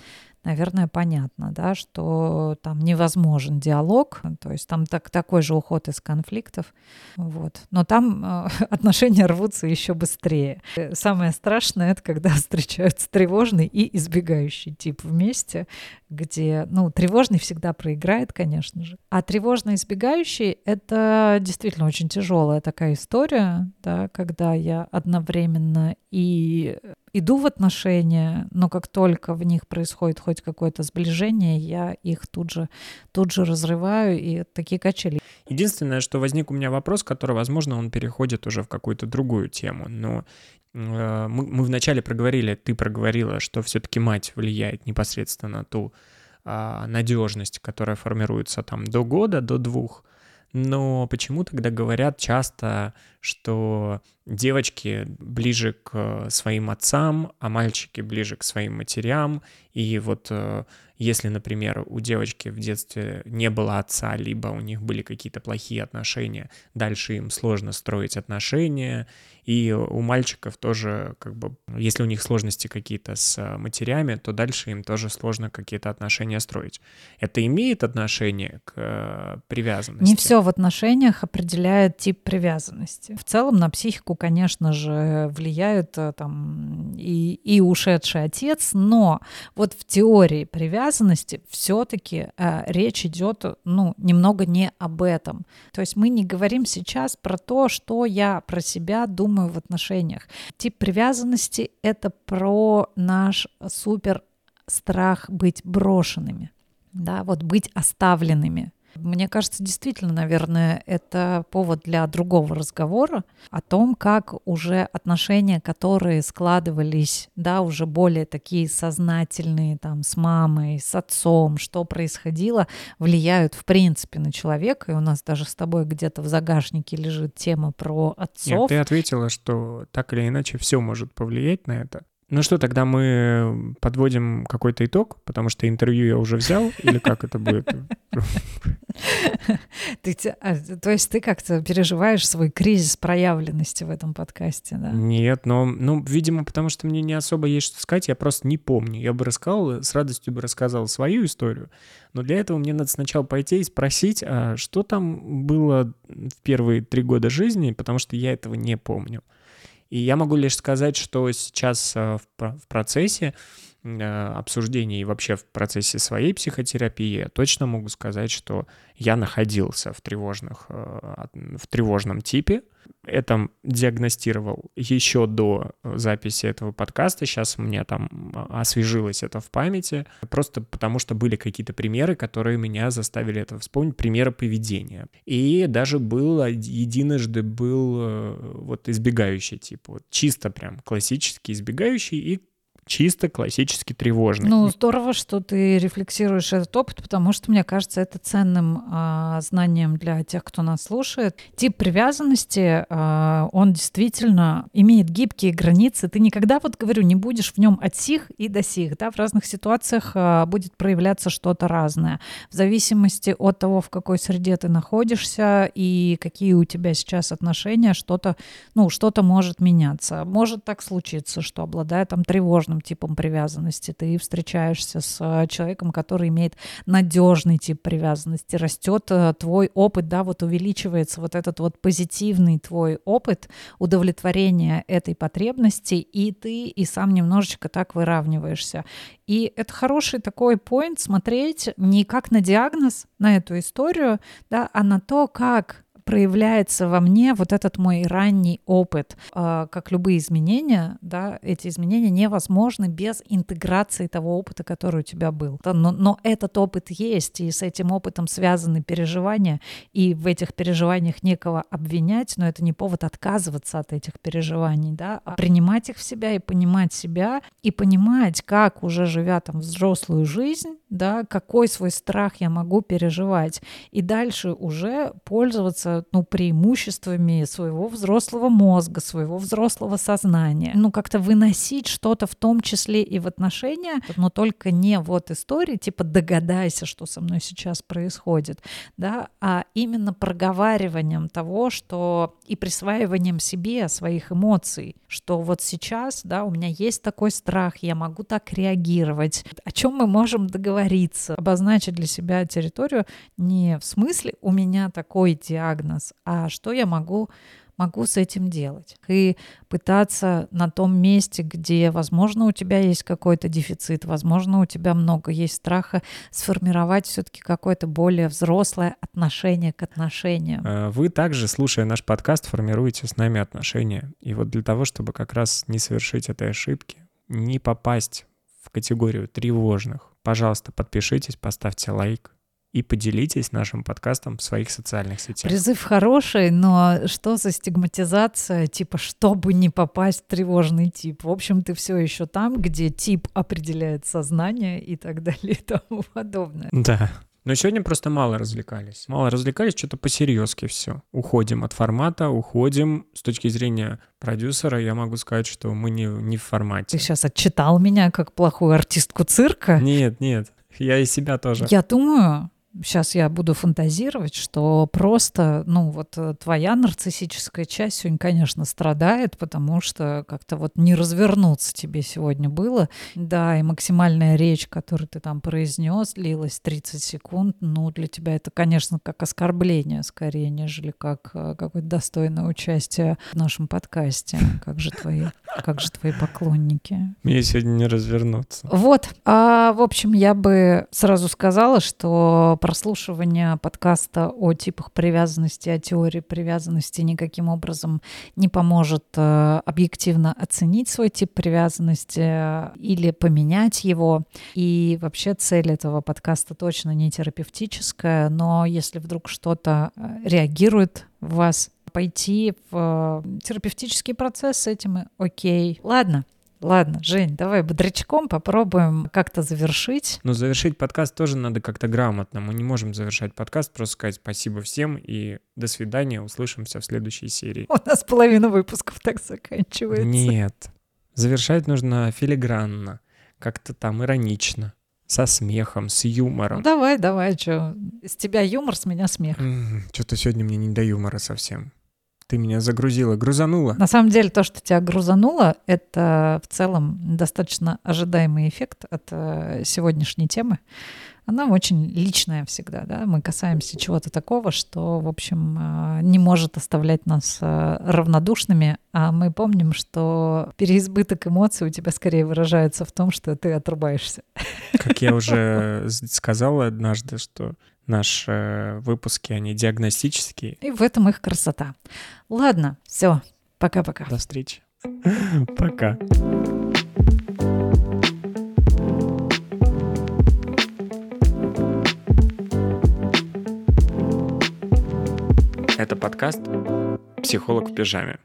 наверное, понятно, да, что там невозможен диалог, то есть там так, такой же уход из конфликтов, вот. Но там э, отношения рвутся еще быстрее. Самое страшное — это когда встречаются тревожный и избегающий тип вместе, где, ну, тревожный всегда проиграет, конечно же, а тревожный избегающий — это действительно очень тяжелая такая история, да, когда я одновременно и иду в отношения, но как только в них происходит хоть какое-то сближение, я их тут же, тут же разрываю, и такие качели. Единственное, что возник у меня вопрос, который, возможно, он переходит уже в какую-то другую тему, но э, мы, мы вначале проговорили, ты проговорила, что все-таки мать влияет непосредственно на ту э, надежность, которая формируется там до года, до двух, но почему тогда говорят часто, что девочки ближе к своим отцам, а мальчики ближе к своим матерям, и вот э, если, например, у девочки в детстве не было отца, либо у них были какие-то плохие отношения, дальше им сложно строить отношения, и у мальчиков тоже, как бы, если у них сложности какие-то с матерями, то дальше им тоже сложно какие-то отношения строить. Это имеет отношение к э, привязанности? Не все в отношениях определяет тип привязанности. В целом на психику, конечно же, влияют э, там и, и ушедший отец, но вот в теории привязанности все-таки э, речь идет, ну, немного не об этом. То есть мы не говорим сейчас про то, что я про себя думаю в отношениях. Тип привязанности — это про наш супер страх быть брошенными, да, вот быть оставленными. Мне кажется, действительно, наверное, это повод для другого разговора о том, как уже отношения, которые складывались, да, уже более такие сознательные, там, с мамой, с отцом, что происходило, влияют, в принципе, на человека. И у нас даже с тобой где-то в загашнике лежит тема про отцов. Нет, ты ответила, что так или иначе все может повлиять на это. Ну что, тогда мы подводим какой-то итог, потому что интервью я уже взял, или как это будет? Ты, а, то есть ты как-то переживаешь свой кризис проявленности в этом подкасте, да? Нет, но, ну, видимо, потому что мне не особо есть что сказать, я просто не помню. Я бы рассказал, с радостью бы рассказал свою историю, но для этого мне надо сначала пойти и спросить, а что там было в первые три года жизни, потому что я этого не помню. И я могу лишь сказать, что сейчас э, в процессе э, обсуждения и вообще в процессе своей психотерапии я точно могу сказать, что я находился в, тревожных, э, в тревожном типе. Это диагностировал еще до записи этого подкаста. Сейчас меня там освежилось это в памяти. Просто потому что были какие-то примеры, которые меня заставили это вспомнить. Примеры поведения. И даже был единожды был вот избегающий тип. Вот чисто прям классический избегающий и чисто классически тревожный. Ну, здорово, что ты рефлексируешь этот опыт, потому что, мне кажется, это ценным а, знанием для тех, кто нас слушает. Тип привязанности, а, он действительно имеет гибкие границы. Ты никогда, вот говорю, не будешь в нем от сих и до сих. Да? В разных ситуациях а, будет проявляться что-то разное. В зависимости от того, в какой среде ты находишься и какие у тебя сейчас отношения, что-то, ну, что-то может меняться. Может так случиться, что обладая там тревожным типом привязанности, ты встречаешься с э, человеком, который имеет надежный тип привязанности, растет э, твой опыт, да, вот увеличивается вот этот вот позитивный твой опыт удовлетворения этой потребности, и ты и сам немножечко так выравниваешься. И это хороший такой поинт смотреть не как на диагноз, на эту историю, да, а на то, как проявляется во мне вот этот мой ранний опыт. А, как любые изменения, да, эти изменения невозможны без интеграции того опыта, который у тебя был. Но, но этот опыт есть, и с этим опытом связаны переживания, и в этих переживаниях некого обвинять, но это не повод отказываться от этих переживаний, да, а принимать их в себя и понимать себя, и понимать, как уже живя там взрослую жизнь, да, какой свой страх я могу переживать, и дальше уже пользоваться ну, преимуществами своего взрослого мозга, своего взрослого сознания. Ну, как-то выносить что-то в том числе и в отношения, но только не вот истории, типа догадайся, что со мной сейчас происходит, да, а именно проговариванием того, что и присваиванием себе своих эмоций, что вот сейчас, да, у меня есть такой страх, я могу так реагировать, о чем мы можем договориться, обозначить для себя территорию не в смысле у меня такой диагноз, диагноз, а что я могу могу с этим делать. И пытаться на том месте, где, возможно, у тебя есть какой-то дефицит, возможно, у тебя много есть страха, сформировать все-таки какое-то более взрослое отношение к отношениям. Э, вы также, слушая наш подкаст, формируете с нами отношения. И вот для того, чтобы как раз не совершить этой ошибки, не попасть в категорию тревожных, пожалуйста, подпишитесь, поставьте лайк, и поделитесь нашим подкастом в своих социальных сетях. Призыв хороший, но что за стигматизация, типа, чтобы не попасть в тревожный тип? В общем, ты все еще там, где тип определяет сознание и так далее и тому подобное. Да. Но сегодня просто мало развлекались. Мало развлекались, что-то посерьезки все. Уходим от формата, уходим. С точки зрения продюсера я могу сказать, что мы не, не в формате. Ты сейчас отчитал меня как плохую артистку цирка? Нет, нет. Я и себя тоже. Я думаю, сейчас я буду фантазировать, что просто, ну, вот э, твоя нарциссическая часть сегодня, конечно, страдает, потому что как-то вот не развернуться тебе сегодня было. Да, и максимальная речь, которую ты там произнес, длилась 30 секунд. Ну, для тебя это, конечно, как оскорбление скорее, нежели как э, какое-то достойное участие в нашем подкасте. Как же твои, как же твои поклонники? Мне сегодня не развернуться. Вот. А, в общем, я бы сразу сказала, что прослушивание подкаста о типах привязанности, о теории привязанности никаким образом не поможет э, объективно оценить свой тип привязанности э, или поменять его. И вообще цель этого подкаста точно не терапевтическая, но если вдруг что-то э, реагирует в вас, пойти в терапевтический процесс с этим, окей. Ладно, Ладно, Жень, давай бодрячком попробуем как-то завершить. Но завершить подкаст тоже надо как-то грамотно. Мы не можем завершать подкаст, просто сказать спасибо всем и до свидания, услышимся в следующей серии. У нас половина выпусков так заканчивается. Нет, завершать нужно филигранно, как-то там иронично со смехом, с юмором. Ну, давай, давай, что? С тебя юмор, с меня смех. Что-то сегодня мне не до юмора совсем. Ты меня загрузила, грузанула. На самом деле то, что тебя грузануло, это в целом достаточно ожидаемый эффект от э, сегодняшней темы. Она очень личная всегда, да, мы касаемся чего-то такого, что, в общем, э, не может оставлять нас э, равнодушными, а мы помним, что переизбыток эмоций у тебя скорее выражается в том, что ты отрубаешься. Как я уже сказала однажды, что наши выпуски, они диагностические. И в этом их красота. Ладно, все, пока-пока. До встречи. Пока. Это подкаст «Психолог в пижаме».